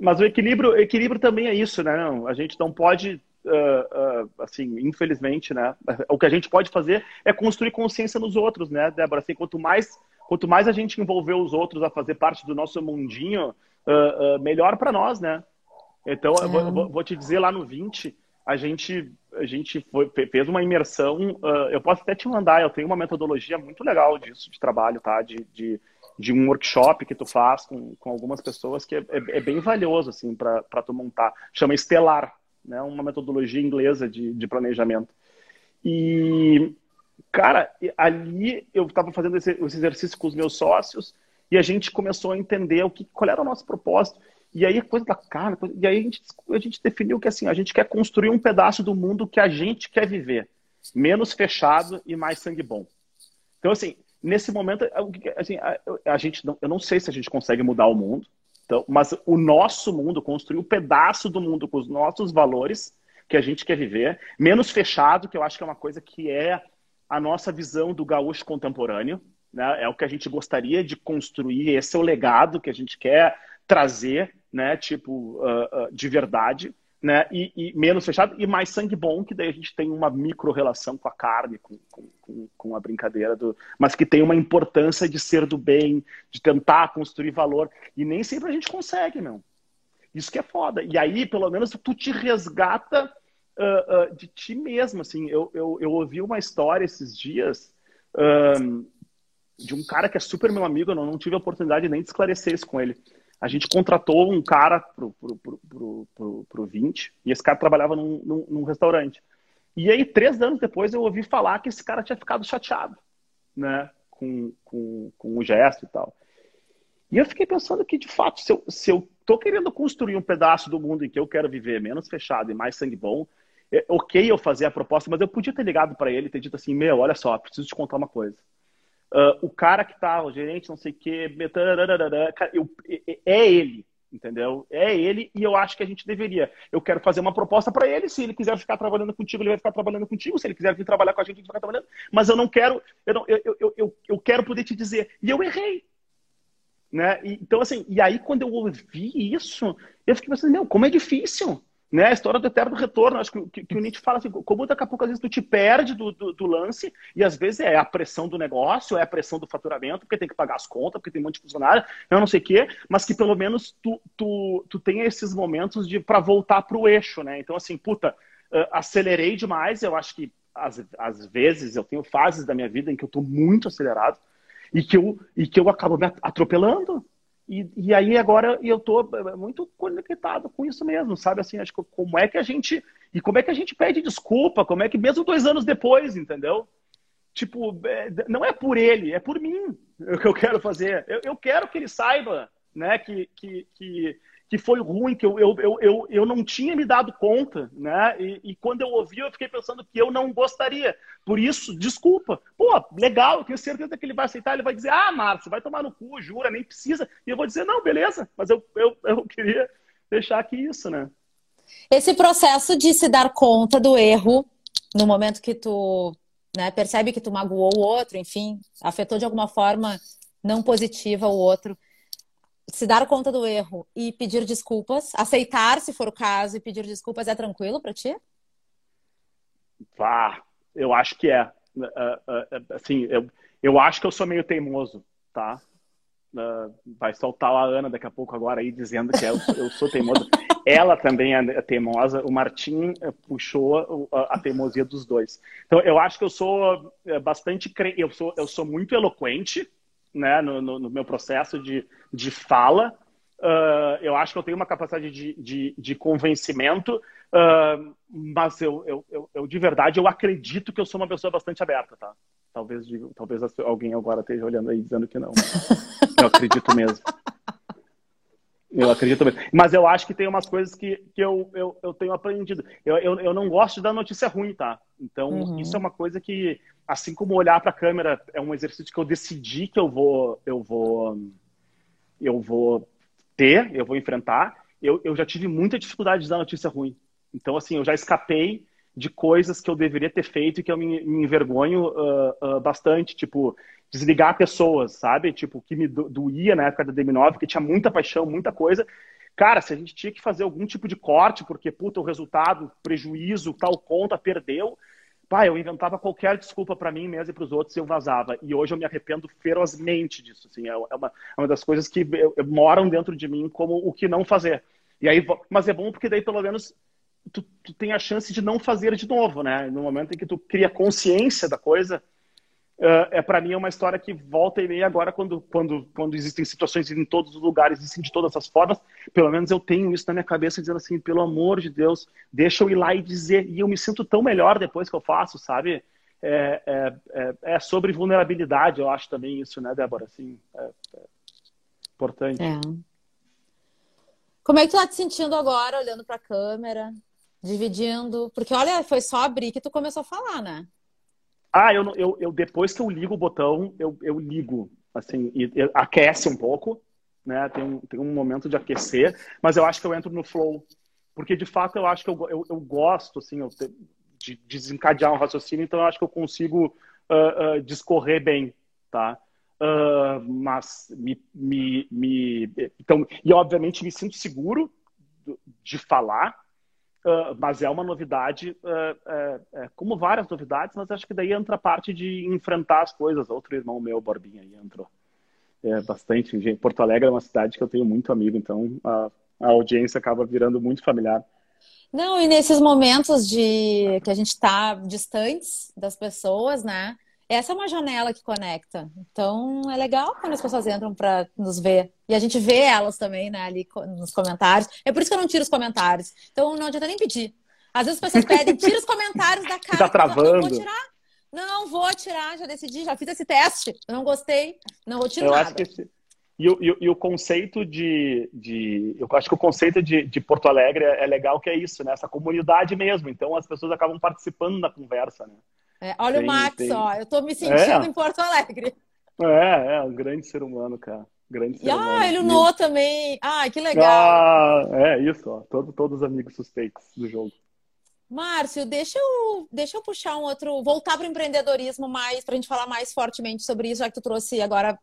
Mas o equilíbrio, equilíbrio também é isso, né? Não, a gente não pode Uh, uh, assim, infelizmente, né? O que a gente pode fazer é construir consciência nos outros, né, Débora? Assim, quanto mais, quanto mais a gente envolver os outros a fazer parte do nosso mundinho, uh, melhor para nós, né? Então, é. eu vou, vou, te dizer lá no 20, a gente, a gente foi, fez uma imersão. eu posso até te mandar, eu tenho uma metodologia muito legal disso, de trabalho, tá? De, de, de um workshop que tu faz com, com algumas pessoas que é, é, é bem valioso, assim, para tu montar. Chama Estelar né? Uma metodologia inglesa de, de planejamento. E, cara, ali eu estava fazendo esse, esse, exercício com os meus sócios e a gente começou a entender o que, qual era o nosso propósito. E aí a coisa da cara, e aí a gente, a gente definiu que assim, a gente quer construir um pedaço do mundo que a gente quer viver, menos fechado e mais sangue bom. Então, assim, nesse momento, assim, a, a gente não, eu não sei se a gente consegue mudar o mundo, então, mas o nosso mundo, construir um pedaço do mundo com os nossos valores que a gente quer viver, menos fechado, que eu acho que é uma coisa que é a nossa visão do gaúcho contemporâneo, né? É o que a gente gostaria de construir, esse é o legado que a gente quer trazer, né? Tipo, uh, uh, de verdade né? E, e, menos fechado e mais sangue bom, que daí a gente tem uma micro relação com a carne, com, com, com, a brincadeira do. Mas que tem uma importância de ser do bem, de tentar construir valor. E nem sempre a gente consegue, meu. Isso que é foda. E aí, pelo menos, tu te resgata uh, uh, de ti mesmo. Assim, eu, eu, eu ouvi uma história esses dias. Um, de um cara que é super meu amigo, eu não, não tive a oportunidade nem de esclarecer isso com ele a gente contratou um cara pro, pro, pro, pro, pro, pro 20 e esse cara trabalhava num, num, num, restaurante. E aí, três anos depois, eu ouvi falar que esse cara tinha ficado chateado, né, com, com, com o gesto e tal. E eu fiquei pensando que, de fato, se eu, se eu tô querendo construir um pedaço do mundo em que eu quero viver menos fechado e mais sangue bom, é ok eu fazer a proposta, mas eu podia ter ligado para ele e ter dito assim, meu, olha só, preciso te contar uma coisa Uh, o cara que tá, o gerente, não sei o quê, é ele. entendeu? É ele e eu acho que a gente deveria. Eu quero fazer uma proposta para ele. Se ele quiser ficar trabalhando contigo, ele vai ficar trabalhando contigo. Se ele quiser vir trabalhar com a gente, ele vai ficar trabalhando. Mas eu não quero, eu, não, eu, eu, eu, eu quero poder te dizer. E eu errei. Né? E, então, assim, e aí quando eu ouvi isso, eu fiquei pensando, meu, como é difícil né? A história do eterno retorno, acho que, que, que, o Nietzsche fala assim, como daqui a pouco às vezes tu te perde do, do, do, lance, e às vezes é a pressão do negócio, é a pressão do faturamento, porque tem que pagar as contas, porque tem um monte de funcionário, eu não sei o quê, mas que pelo menos tu, tu, tu tenha esses momentos de para voltar para o eixo, né? Então, assim, puta, uh, acelerei demais, eu acho que às, às vezes eu tenho fases da minha vida em que eu estou muito acelerado e que eu, e que eu acabo me atropelando, e, e aí agora eu tô é, muito conectado com isso mesmo, sabe? Assim, acho que como é que a gente. E como é que a gente pede desculpa? Como é que, mesmo dois anos depois, entendeu? Tipo, é, não é por ele, é por mim <laughs> o que eu quero fazer. Eu, eu quero que ele saiba, né, que, que, que, que foi ruim, que eu, eu, eu, eu, eu não tinha me dado conta, né? E, e, quando eu ouvi, eu fiquei pensando que eu não gostaria. Por isso, desculpa. Pô, legal, eu tenho certeza que ele vai aceitar, ele vai dizer, ah, Márcio, vai tomar no cu, jura, nem precisa. E eu vou dizer, não, beleza, mas eu, eu, eu <laughs> queria deixar aqui isso, né? Esse processo de se dar conta do erro no momento que tu né, percebe que tu magoou o outro, enfim, afetou de alguma forma não positiva o outro se dar conta do erro e pedir desculpas, aceitar se for o caso e pedir desculpas é tranquilo para ti? Vá, eu acho que é. Uh, uh, assim, eu, eu acho que eu sou meio teimoso, tá? Vai soltar a Ana daqui a pouco agora aí dizendo que eu, eu sou teimoso. <laughs> Ela também é teimosa. O Martim puxou a, teimosia dos dois. Então eu acho que eu sou bastante eu sou eu sou muito eloquente, né, no, no, no meu processo de, de fala. Uh, eu acho que eu tenho uma capacidade de, de, de convencimento, uh, mas eu, eu, eu, eu, de verdade, eu acredito que eu sou uma pessoa bastante aberta, tá? Talvez, talvez alguém agora esteja olhando aí dizendo que não. eu acredito mesmo. Eu acredito mesmo. Mas eu acho que tem umas coisas que, que eu, eu, eu tenho aprendido. Eu, eu, eu não gosto da notícia ruim, tá? Então, uhum. isso é uma coisa que assim como olhar para a câmera é um exercício que eu decidi que eu vou eu vou eu vou ter, eu vou enfrentar. Eu, eu já tive muita dificuldade de dar notícia ruim. Então, assim, eu já escapei de coisas que eu deveria ter feito e que eu me, me envergonho uh, uh, bastante, tipo, desligar pessoas, sabe? Tipo, que me doía na época da DM9, que tinha muita paixão, muita coisa. Cara, se a gente tinha que fazer algum tipo de corte, porque, puta, o resultado, prejuízo, tal conta, perdeu, Pai, eu inventava qualquer desculpa para mim mesmo e para os outros e eu vazava. E hoje eu me arrependo ferozmente disso. Assim, é, uma, é uma das coisas que moram dentro de mim como o que não fazer. E aí, mas é bom porque daí pelo menos tu, tu tem a chance de não fazer de novo, né? No momento em que tu cria consciência da coisa, Uh, é para mim é uma história que volta e meia agora quando, quando, quando existem situações em todos os lugares, existem de todas as formas, pelo menos eu tenho isso na minha cabeça dizendo assim, pelo amor de Deus, deixa eu ir lá e dizer, e eu me sinto tão melhor depois que eu faço, sabe? É, é, é, é sobre vulnerabilidade, eu acho também isso, né, Débora? Assim, é, é importante. É. Como é que tu tá te sentindo agora, olhando para a câmera, dividindo? Porque olha, foi só abrir que tu começou a falar, né? Ah, eu, eu, eu depois que eu ligo o botão, eu, eu ligo, assim, e, e aquece um pouco, né? Tem um, tem um momento de aquecer, mas eu acho que eu entro no flow, porque de fato eu acho que eu, eu, eu gosto, assim, eu, de desencadear um raciocínio, então eu acho que eu consigo uh, uh, discorrer bem, tá? Uh, mas me, me, me, então, e obviamente me sinto seguro de falar, Uh, mas é uma novidade, uh, uh, como várias novidades, mas acho que daí entra a parte de enfrentar as coisas. Outro irmão meu, Borbinha, aí entrou. É bastante. Porto Alegre é uma cidade que eu tenho muito amigo, então a, a audiência acaba virando muito familiar. Não, e nesses momentos de que a gente está distantes das pessoas, né? Essa é uma janela que conecta. Então é legal quando as pessoas entram para nos ver. E a gente vê elas também, né, ali nos comentários. É por isso que eu não tiro os comentários. Então não adianta nem pedir. Às vezes as pessoas pedem, tira os comentários da <laughs> cara. Tá travando. Não, vou tirar. Não, vou tirar, já decidi, já fiz esse teste. Eu não gostei, não vou tirar. Eu nada. acho que esse... E o, e, e o, conceito de, de. Eu acho que o conceito de, de Porto Alegre é legal que é isso, né? Essa comunidade mesmo. Então as pessoas acabam participando da conversa, né? É, olha tem, o Max, tem... ó, eu tô me sentindo é. em Porto Alegre. É, é um grande ser humano, cara. Grande e, ah, ele no também. Ah, que legal. Ah, é isso, ó. Todo, todos os amigos suspeitos do jogo. Márcio, deixa eu, deixa eu puxar um outro, voltar para o empreendedorismo mais, para a gente falar mais fortemente sobre isso, já que tu trouxe agora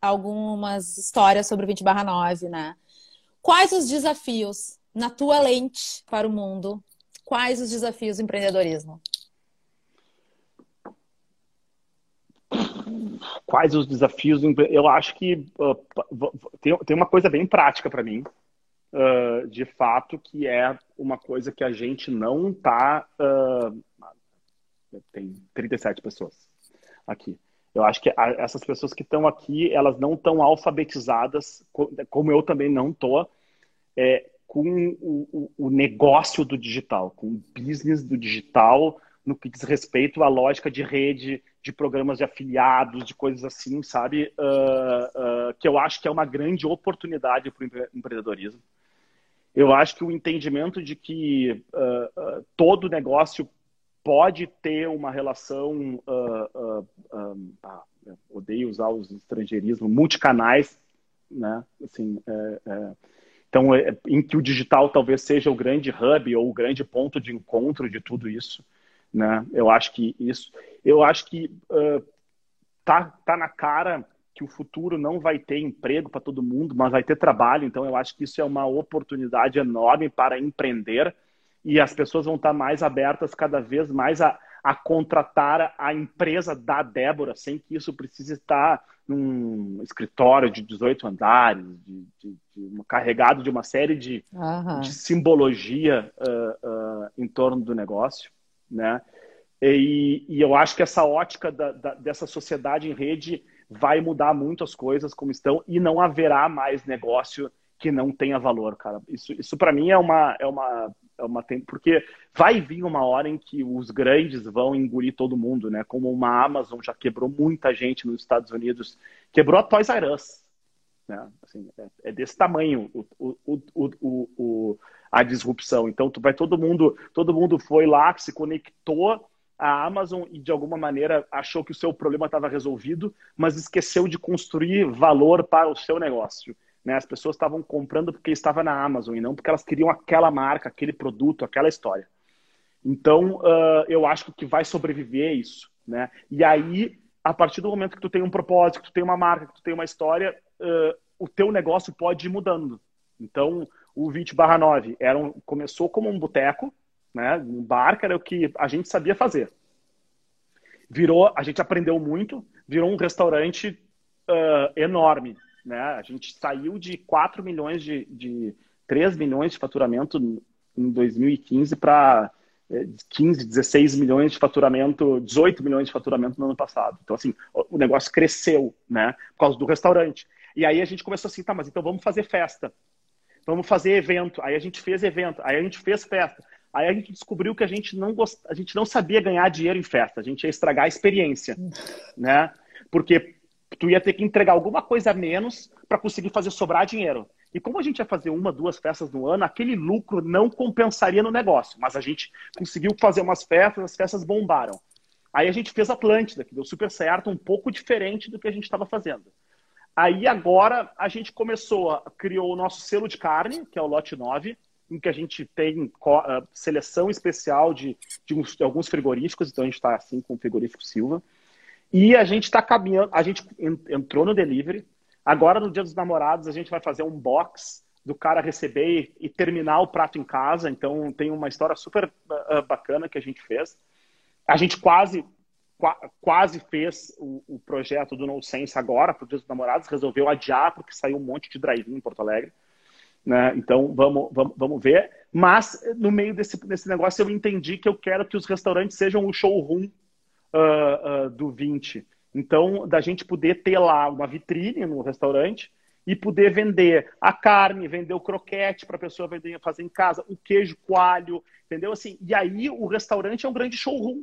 algumas histórias sobre o 20 barra 9, né? Quais os desafios, na tua lente, para o mundo? Quais os desafios do empreendedorismo? Quais os desafios? Eu acho que uh, tem, tem uma coisa bem prática para mim, uh, de fato, que é uma coisa que a gente não está. Uh, tem 37 pessoas aqui. Eu acho que essas pessoas que estão aqui, elas não estão alfabetizadas, como eu também não estou, é, com o, o, negócio do digital, com o business do digital, no que diz respeito à lógica de rede, de programas de afiliados, de coisas assim, sabe? Uh, uh, que eu acho que é uma grande oportunidade para o empreendedorismo. Eu acho que o entendimento de que uh, todo negócio pode ter uma relação, ah, odeio usar os estrangeirismos, multicanais, né? Assim, é, é, então, é, em que o digital talvez seja o grande hub ou o grande ponto de encontro de tudo isso né? Eu acho que isso, eu acho que uh, tá, tá na cara que o futuro não vai ter emprego para todo mundo, mas vai ter trabalho. Então, eu acho que isso é uma oportunidade enorme para empreender e as pessoas vão estar mais abertas cada vez mais a, a contratar a empresa da Débora, sem que isso precise estar num escritório de 18 andares, de, de, de carregado de uma série de, uhum. simbologia uh, uh, em torno do negócio né? E, e eu acho que essa ótica da, da, dessa sociedade em rede vai mudar muito as coisas como estão e não haverá mais negócio que não tenha valor, cara. Isso, isso para mim é uma, é uma, é uma porque vai vir uma hora em que os grandes vão engolir todo mundo, né? Como uma Amazon já quebrou muita gente nos Estados Unidos, quebrou a Toys R Us, né? Assim, é, é desse tamanho o, o, o, o, a disrupção. Então, tu vai todo mundo, todo mundo foi lá, se conectou à Amazon e de alguma maneira achou que o seu problema estava resolvido, mas esqueceu de construir valor para o seu negócio. Né? As pessoas estavam comprando porque estava na Amazon e não porque elas queriam aquela marca, aquele produto, aquela história. Então, uh, eu acho que vai sobreviver é isso. Né? E aí, a partir do momento que tu tem um propósito, que tu tem uma marca, que tu tem uma história, uh, o teu negócio pode ir mudando. Então, o 20 barra 9 era um, começou como um boteco, né? Um bar era o que a gente sabia fazer. Virou, a gente aprendeu muito, virou um restaurante uh, enorme, né? A gente saiu de 4 milhões de, de 3 milhões de faturamento em 2015 para 15, 16 milhões de faturamento, 18 milhões de faturamento no ano passado. Então, assim, o negócio cresceu, né? Por causa do restaurante. E aí a gente começou assim, tá, mas então vamos fazer festa vamos fazer evento. Aí a gente fez evento, aí a gente fez festa. Aí a gente descobriu que a gente não gost... a gente não sabia ganhar dinheiro em festa, a gente ia estragar a experiência, né? Porque tu ia ter que entregar alguma coisa a menos para conseguir fazer sobrar dinheiro. E como a gente ia fazer uma, duas festas no ano, aquele lucro não compensaria no negócio. Mas a gente conseguiu fazer umas festas, as festas bombaram. Aí a gente fez Atlântida, que deu super certo, um pouco diferente do que a gente estava fazendo. Aí agora a gente começou, criou o nosso selo de carne, que é o lote 9, em que a gente tem uh, seleção especial de, de, uns, de, alguns frigoríficos, então a gente está assim com o frigorífico Silva. E a gente está caminhando, a gente entrou no delivery. Agora, no Dia dos Namorados, a gente vai fazer um box do cara receber e, terminar o prato em casa. Então, tem uma história super uh, bacana que a gente fez. A gente quase quase fez o, o, projeto do No Sense agora, para o Dia dos Namorados, resolveu adiar porque saiu um monte de drive-in em Porto Alegre. Né? Então, vamos, vamos, vamos ver. Mas, no meio desse, desse negócio, eu entendi que eu quero que os restaurantes sejam o showroom uh, uh, do 20. Então, da gente poder ter lá uma vitrine no restaurante e poder vender a carne, vender o croquete para a pessoa vender, fazer em casa, o queijo coalho, entendeu? Assim, e aí o restaurante é um grande showroom.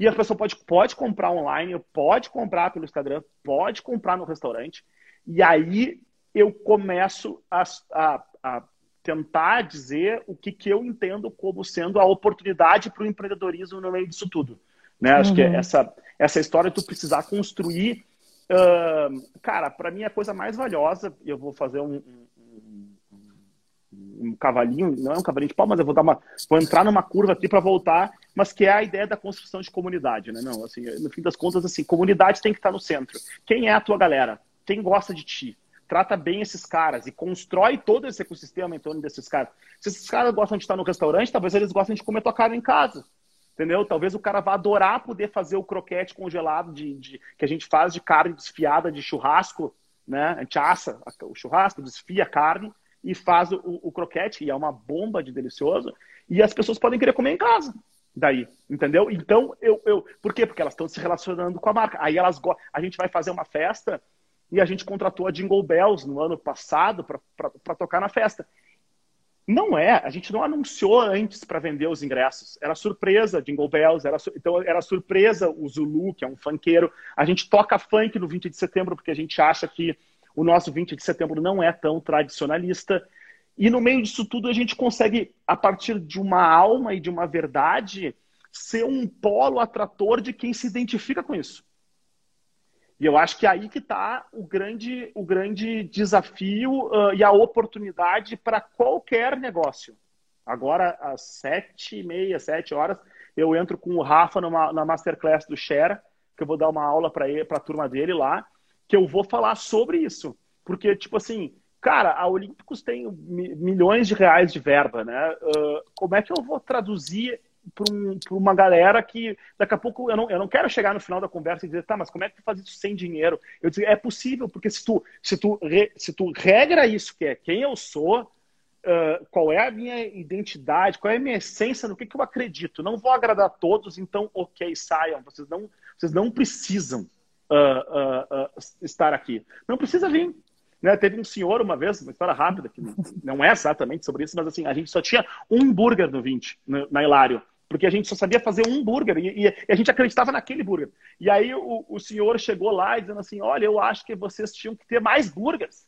E a pessoa pode, pode comprar online, pode comprar pelo Instagram, pode comprar no restaurante. E aí eu começo a, a, a tentar dizer o que, que eu entendo como sendo a oportunidade para o empreendedorismo no meio disso tudo. Né? Acho uhum. que essa, essa história de tu precisar construir Uh, cara, para mim a coisa mais valiosa, eu vou fazer um, um, um, um, cavalinho, não é um cavalinho de pau, mas eu vou dar uma, vou entrar numa curva aqui para voltar, mas que é a ideia da construção de comunidade, né? Não, assim, no fim das contas, assim, comunidade tem que estar no centro. Quem é a tua galera? Quem gosta de ti? Trata bem esses caras e constrói todo esse ecossistema em torno desses caras. Se esses caras gostam de estar no restaurante, talvez eles gostem de comer tua carne em casa entendeu? Talvez o cara vá adorar poder fazer o croquete congelado de, de, que a gente faz de carne desfiada de churrasco, né? A gente assa o churrasco, desfia a carne e faz o, o, croquete, e é uma bomba de delicioso, e as pessoas podem querer comer em casa. Daí, entendeu? Então, eu, eu por quê? Porque elas estão se relacionando com a marca. Aí elas a gente vai fazer uma festa e a gente contratou a Jingle Bells no ano passado para tocar na festa. Não é, a gente não anunciou antes para vender os ingressos. Era surpresa Jingle Bells, era, então era surpresa o Zulu, que é um funkeiro. A gente toca funk no 20 de setembro porque a gente acha que o nosso 20 de setembro não é tão tradicionalista. E no meio disso tudo a gente consegue, a partir de uma alma e de uma verdade, ser um polo atrator de quem se identifica com isso. E eu acho que é aí que está o grande, o grande desafio uh, e a oportunidade para qualquer negócio. Agora, às sete e meia, sete horas, eu entro com o Rafa numa, na Masterclass do Share, que eu vou dar uma aula para a turma dele lá, que eu vou falar sobre isso. Porque, tipo assim, cara, a Olímpicos tem milhões de reais de verba, né? Uh, como é que eu vou traduzir para um, uma galera que daqui a pouco eu não, eu não quero chegar no final da conversa e dizer, tá, mas como é que tu faz isso sem dinheiro? Eu digo, é possível, porque se tu, se tu, re, se tu regra isso, que é quem eu sou, uh, qual é a minha identidade, qual é a minha essência, no que, que eu acredito. Não vou agradar a todos, então, ok, saiam. Vocês não, vocês não precisam uh, estar aqui. Não precisa vir. Né, teve um senhor uma vez, uma história rápida, que não é exatamente sobre isso, mas assim, a gente só tinha um hambúrguer no 20, na Hilário porque a gente só sabia fazer um hambúrguer e, e, a gente acreditava naquele hambúrguer. E aí o, o, senhor chegou lá dizendo assim: Olha, eu acho que vocês tinham que ter mais hambúrgueres.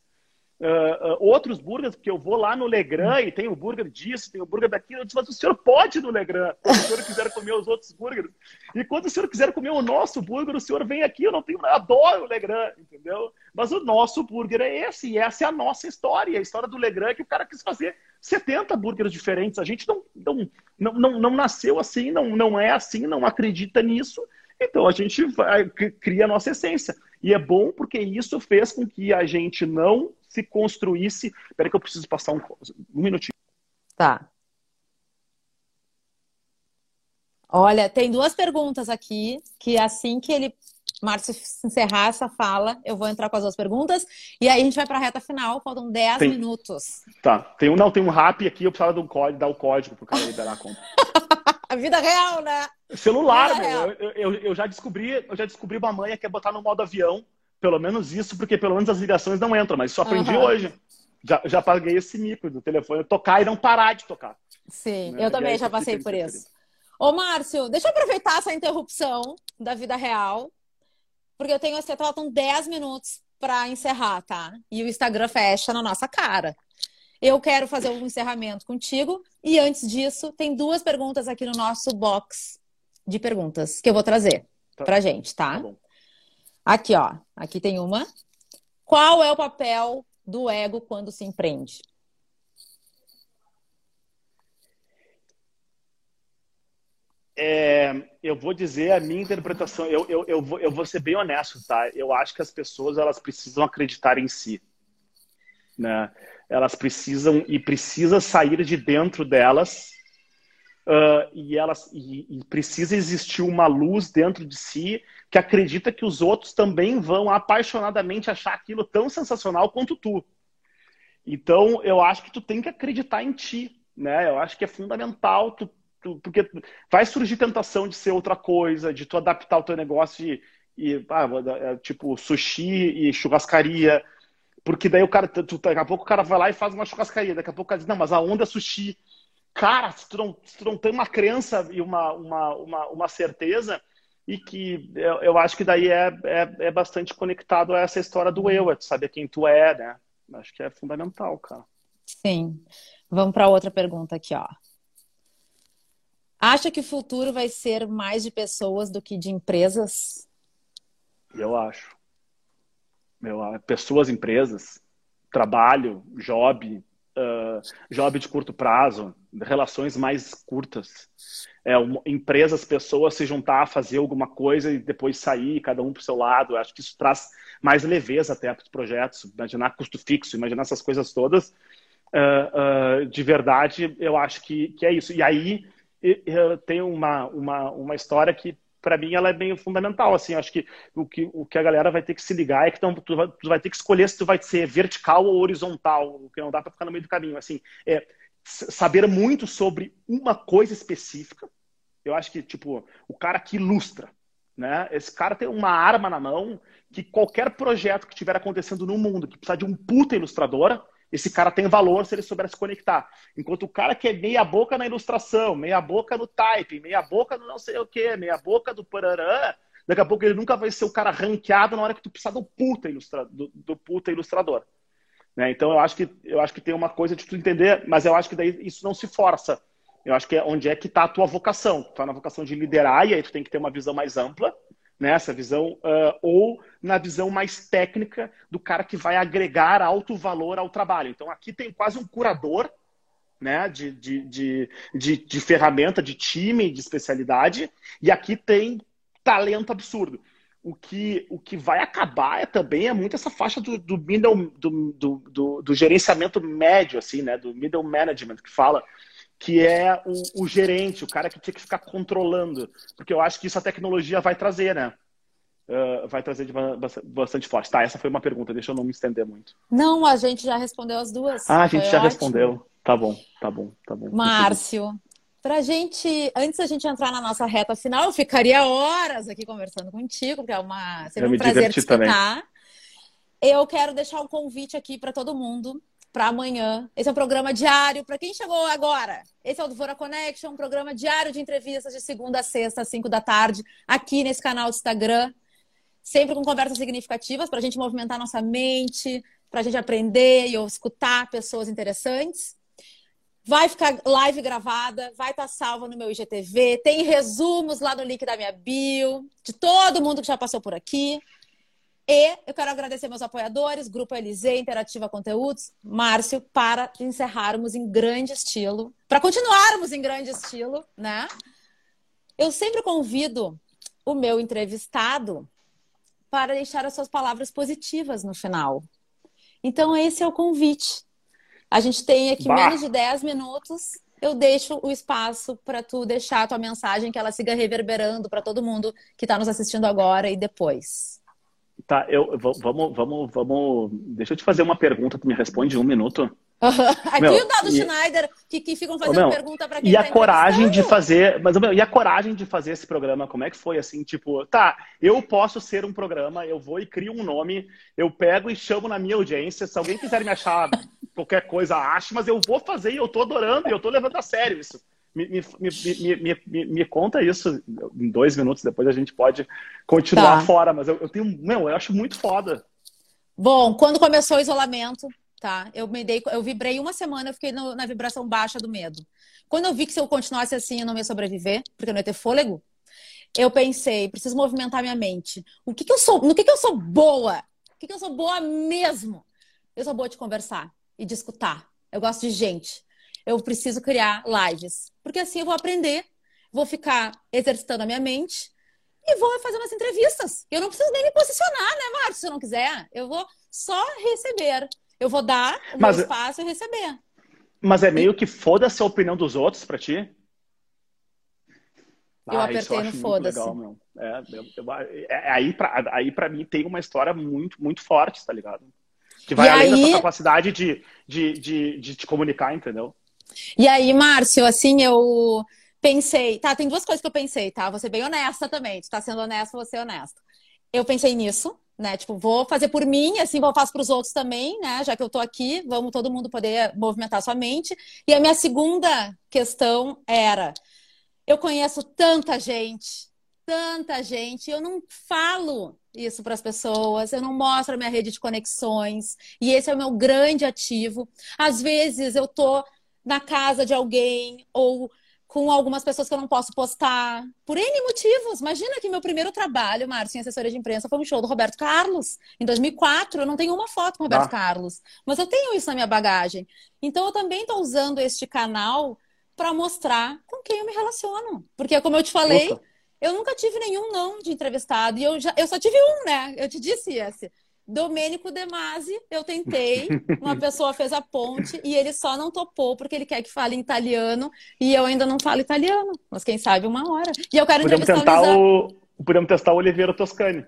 Uh, uh, outros burgers, porque eu vou lá no Legrand e tem o burger disso, tem o burger daquilo. Eu disse, mas o senhor pode ir no Legrand, se o senhor quiser comer os outros burgers. E quando o senhor quiser comer o nosso burger, o senhor vem aqui, eu não tenho nada, adoro o Legrand, entendeu? Mas o nosso burger é esse, e essa é a nossa história. A história do Legrand que o cara quis fazer 70 burgers diferentes. A gente não, não, não, não, não nasceu assim, não, não é assim, não acredita nisso. Então a gente vai, cria a nossa essência. E é bom porque isso fez com que a gente não se construísse. Espera que eu preciso passar um, um minutinho. Tá. Olha, tem duas perguntas aqui que assim que ele Márcio encerrar essa fala, eu vou entrar com as duas perguntas e aí a gente vai para a reta final, faltam 10 tem... minutos. Tá, tem um não, tem um rap aqui, eu precisava do código, dar o código pro cara liberar a conta. a <laughs> vida real, né? Celular, meu, eu, eu, eu, já descobri, eu já descobri uma manha que é botar no modo avião pelo menos isso, porque pelo menos as ligações não entram, mas isso aprendi uhum. hoje. Já, já paguei esse mico do telefone tocar e não parar de tocar. Sim, né? eu também já passei por isso. Ô, Márcio, deixa eu aproveitar essa interrupção da vida real, porque eu tenho esse faltam 10 minutos para encerrar, tá? E o Instagram fecha na nossa cara. Eu quero fazer um encerramento contigo e antes disso, tem duas perguntas aqui no nosso box de perguntas que eu vou trazer tá. pra gente, tá? tá Aqui, ó. Aqui tem uma. Qual é o papel do ego quando se empreende? É, eu vou dizer a minha interpretação. Eu, eu, eu, vou, eu vou ser bem honesto, tá? Eu acho que as pessoas elas precisam acreditar em si, né? Elas precisam e precisa sair de dentro delas uh, e elas e, e precisa existir uma luz dentro de si que acredita que os outros também vão apaixonadamente achar aquilo tão sensacional quanto tu. Então, eu acho que tu tem que acreditar em ti, né? Eu acho que é fundamental, tu, tu, porque vai surgir tentação de ser outra coisa, de tu adaptar o teu negócio e, e ah, é, tipo sushi e churrascaria, porque daí o cara, tu, daqui a pouco o cara vai lá e faz uma churrascaria, daqui a pouco o cara diz, não, mas a onda é sushi. Cara, se tu não, se tu não tem uma crença e uma, uma, uma, uma certeza, e que eu, eu acho que daí é, é, é, bastante conectado a essa história do eu, é saber quem tu é, né? Acho que é fundamental, cara. Sim. Vamos para outra pergunta aqui, ó. Acha que o futuro vai ser mais de pessoas do que de empresas? Eu acho. meu, pessoas, empresas, trabalho, job, uh, job de curto prazo, relações mais curtas. É, empresas, pessoas se juntar, fazer alguma coisa e depois sair, cada um para o seu lado. Eu acho que isso traz mais leveza até para os projetos. Imaginar custo fixo, imaginar essas coisas todas. Uh, uh, de verdade, eu acho que, que é isso. E aí tenho uma, uma, uma história que para mim ela é bem fundamental assim. Acho que o que o que a galera vai ter que se ligar é que então, tu, vai, tu vai ter que escolher se tu vai ser vertical ou horizontal o que não dá para ficar no meio do caminho. Assim é saber muito sobre uma coisa específica eu acho que tipo o cara que ilustra né? Esse cara tem uma arma na mão que qualquer projeto que estiver acontecendo no mundo que precisar de um puta ilustradora esse cara tem valor se ele souber se conectar. Enquanto o cara que é meia boca na ilustração, meia boca no type, meia boca no não sei o que, meia boca do parará, daqui a pouco ele nunca vai ser o cara ranqueado na hora que tu precisar do puta, ilustra, do, do puta ilustrador. Né? Então eu acho que eu acho que tem uma coisa de tu entender, mas eu acho que daí isso não se força. Eu acho que é onde é que está a tua vocação. Tu tá na vocação de liderar e aí tu tem que ter uma visão mais ampla nessa visão, uh, ou na visão mais técnica do cara que vai agregar alto valor ao trabalho. Então, aqui tem quase um curador né, de, de, de, de, de ferramenta, de time, de especialidade, e aqui tem talento absurdo. O que, o que vai acabar é, também é muito essa faixa do, do middle, do, do, do, do gerenciamento médio, assim, né, do middle management, que fala que é o, o, gerente, o cara que tinha que ficar controlando, porque eu acho que isso a tecnologia vai trazer, né? Uh, vai trazer de bastante forte. Tá, essa foi uma pergunta, deixa eu não me estender muito. Não, a gente já respondeu as duas. Ah, a gente já ótimo. respondeu. Tá bom, tá bom, tá bom. Márcio, pra gente, antes da gente entrar na nossa reta final, eu ficaria horas aqui conversando contigo, porque é uma, seria um prazer te escutar. Também. Eu quero deixar um convite aqui para todo mundo para amanhã. Esse é um programa diário. Para quem chegou agora, esse é o Dvora Connection, um programa diário de entrevistas de segunda a sexta, às 5 da tarde, aqui nesse canal do Instagram. Sempre com conversas significativas para a gente movimentar nossa mente, para a gente aprender e escutar pessoas interessantes. Vai ficar live gravada, vai estar tá salva no meu IGTV. Tem resumos lá no link da minha bio, de todo mundo que já passou por aqui. E eu quero agradecer meus apoiadores, Grupo Elisê, Interativa Conteúdos, Márcio, para encerrarmos em grande estilo, para continuarmos em grande estilo, né? Eu sempre convido o meu entrevistado para deixar as suas palavras positivas no final. Então, esse é o convite. A gente tem aqui bah. menos de 10 minutos. Eu deixo o espaço para tu deixar a tua mensagem, que ela siga reverberando para todo mundo que está nos assistindo agora e depois. Tá, eu vamos, vamos, vamos. Deixa eu te fazer uma pergunta, tu me responde em um minuto. <laughs> Aqui meu, o Dado e... Schneider, que, que ficam fazendo meu, pergunta para quem E a tá coragem de fazer. Mas, meu, e a coragem de fazer esse programa, como é que foi assim? Tipo, tá, eu posso ser um programa, eu vou e crio um nome, eu pego e chamo na minha audiência. Se alguém quiser me achar qualquer coisa, ache, mas eu vou fazer e eu tô adorando e eu tô levando a sério isso. Me, me, me, me, me, conta isso em dois minutos, depois a gente pode continuar tá. fora, mas eu, eu tenho. Meu, eu acho muito foda. Bom, quando começou o isolamento, tá? Eu me dei, eu vibrei uma semana, eu fiquei no, na vibração baixa do medo. Quando eu vi que se eu continuasse assim, eu não ia sobreviver, porque eu não ia ter fôlego, eu pensei, preciso movimentar minha mente. O que, que eu sou? No que, que eu sou boa? O que, que eu sou boa mesmo? Eu sou boa de conversar e de escutar. Eu gosto de gente eu preciso criar lives. Porque assim eu vou aprender, vou ficar exercitando a minha mente e vou fazer umas entrevistas. Eu não preciso nem me posicionar, né, Márcio? Se eu não quiser, eu vou só receber. Eu vou dar o mas, meu espaço e receber. Mas é meio que foda-se a opinião dos outros para ti? Eu ah, apertei eu no foda-se. É, é, aí, pra, aí pra mim tem uma história muito, muito forte, tá ligado? Que vai e além aí... da tua capacidade de, de, de, de te comunicar, entendeu? E aí, Márcio, assim, eu pensei, tá, tem duas coisas que eu pensei, tá? Vou ser bem honesta também. Tu tá sendo honesta, vou ser honesta. Eu pensei nisso, né? Tipo, vou fazer por mim, assim, vou fazer para os outros também, né? Já que eu tô aqui, vamos todo mundo poder movimentar sua mente. E a minha segunda questão era: eu conheço tanta gente, tanta gente, eu não falo isso para as pessoas, eu não mostro a minha rede de conexões, e esse é o meu grande ativo. Às vezes eu tô na casa de alguém ou com algumas pessoas que eu não posso postar por N motivos. Imagina que meu primeiro trabalho, Márcio, em assessoria de imprensa, foi um show do Roberto Carlos, em 2004. Eu não tenho uma foto com o Roberto ah. Carlos, mas eu tenho isso na minha bagagem. Então, eu também estou usando este canal para mostrar com quem eu me relaciono. Porque, como eu te falei, Opa. eu nunca tive nenhum não de entrevistado. E eu, já, eu só tive um, né? Eu te disse esse. Domênico De Masi, eu tentei, <laughs> uma pessoa fez a ponte e ele só não topou porque ele quer que fale italiano e eu ainda não falo italiano, mas quem sabe uma hora. E eu quero Podemos entrevistar tentar o, o Podemos testar o Oliveira Toscani.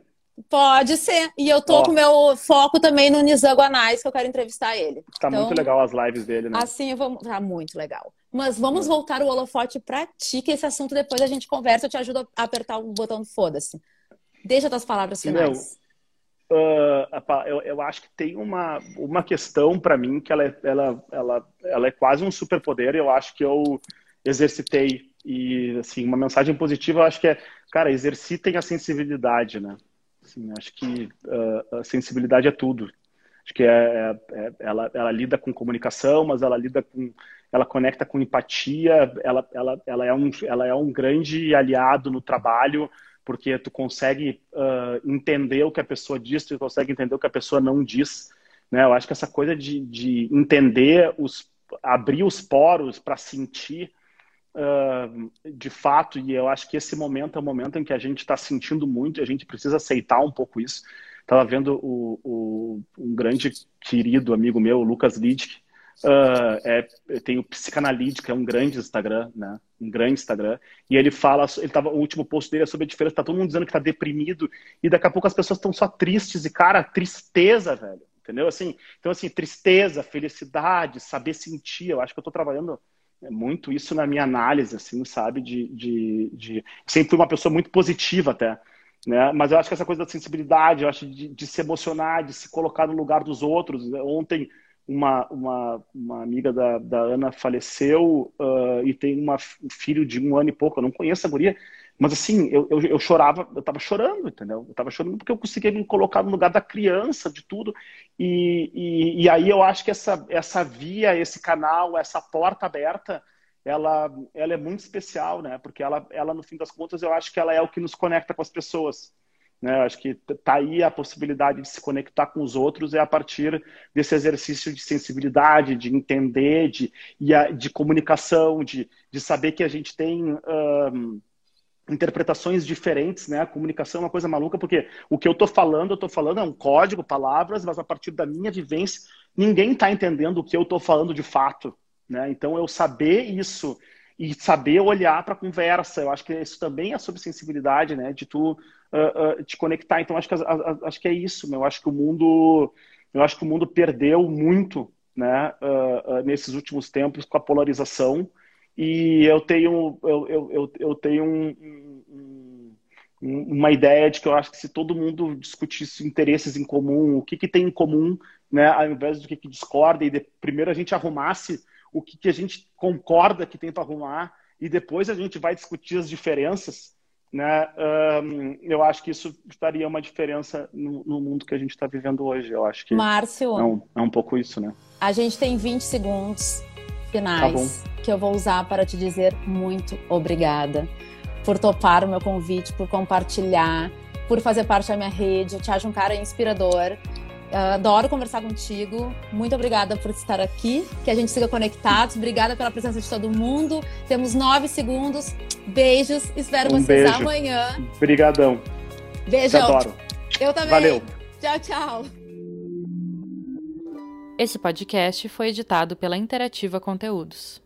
Pode ser. E eu tô Ó. com meu foco também no Nizam Guanais, que eu quero entrevistar ele. Tá então, muito legal as lives dele, né? Assim, vou... tá muito legal. Mas vamos voltar o holofote pra ti, que esse assunto depois a gente conversa, eu te ajudo a apertar o botão do foda-se. Deixa tuas palavras finais. Meu, uh, eu, eu acho que tem uma, uma questão para mim que ela é, ela, ela, ela é quase um superpoder. Eu acho que eu exercitei. E, assim, uma mensagem positiva, eu acho que é, cara, exercitem a sensibilidade, né? Assim, acho que uh, a sensibilidade é tudo. Acho que é, é, é, ela, ela lida com comunicação, mas ela lida com, ela conecta com empatia. Ela, ela, ela, é, um, ela é um grande aliado no trabalho, porque tu consegue uh, entender o que a pessoa diz, tu consegue entender o que a pessoa não diz. Né? Eu acho que essa coisa de, de entender os, abrir os poros para sentir uh, de fato, e eu acho que esse momento é o momento em que a gente está sentindo muito e a gente precisa aceitar um pouco isso. Estava vendo o, o, um grande querido amigo meu, Lucas Lidic, uh, é, tem o Psicanalítica, é um grande Instagram, né? Um grande Instagram. E ele fala, ele tava, o último post dele é sobre a diferença, tá todo mundo dizendo que tá deprimido, e daqui a pouco as pessoas estão só tristes, e cara, tristeza, velho. Entendeu? Assim, então, assim, tristeza, felicidade, saber sentir. Eu acho que eu tô trabalhando é muito isso na minha análise, assim, sabe? De, de, de... Sempre fui uma pessoa muito positiva até. Né? Mas eu acho que essa coisa da sensibilidade, eu acho de, de se emocionar, de se colocar no lugar dos outros. Ontem, uma, uma, uma amiga da, da Ana faleceu uh, e tem uma, um filho de um ano e pouco. Eu não conheço a guria, mas assim, eu, eu, eu, chorava, eu tava chorando, entendeu? Eu tava chorando porque eu conseguia me colocar no lugar da criança, de tudo. E, e, e, aí eu acho que essa, essa via, esse canal, essa porta aberta, ela, ela é muito especial, né? Porque ela, ela, no fim das contas, eu acho que ela é o que nos conecta com as pessoas. Né? Acho que tá aí a possibilidade de se conectar com os outros é a partir desse exercício de sensibilidade, de entender, de, de comunicação, de, de saber que a gente tem. Um, interpretações diferentes, né? A comunicação é uma coisa maluca, porque o que eu estou falando, eu estou falando é um código, palavras, mas a partir da minha vivência, ninguém está entendendo o que eu estou falando de fato, né? Então, eu saber isso e saber olhar para a conversa, eu acho que isso também é sobre sensibilidade, né? De tu uh, uh, te conectar. Então, acho que, uh, acho que é isso, meu. Eu acho que o mundo, eu acho que o mundo perdeu muito, né? nesses últimos tempos com a polarização, e eu tenho, eu, eu, eu, eu tenho um, um, uma ideia de que eu acho que se todo mundo discutisse interesses em comum, o que, que tem em comum, né, ao invés do que, que discorda, e de, primeiro a gente arrumasse o que, que a gente concorda que tem para arrumar, e depois a gente vai discutir as diferenças, né, um, eu acho que isso faria uma diferença no, no mundo que a gente está vivendo hoje. Eu acho que Márcio, é um, é um pouco isso, né? A gente tem 20 segundos finais tá que eu vou usar para te dizer muito obrigada por topar o meu convite, por compartilhar, por fazer parte da minha rede. Eu te acho um cara inspirador. Adoro conversar contigo. Muito obrigada por estar aqui. Que a gente siga conectados. Obrigada pela presença de todo mundo. Temos nove segundos. Beijos. Espero um vocês beijo. amanhã. Obrigadão. Beijo. Te adoro. Eu também. Valeu. Tchau, tchau. Esse podcast foi editado pela Interativa Conteúdos.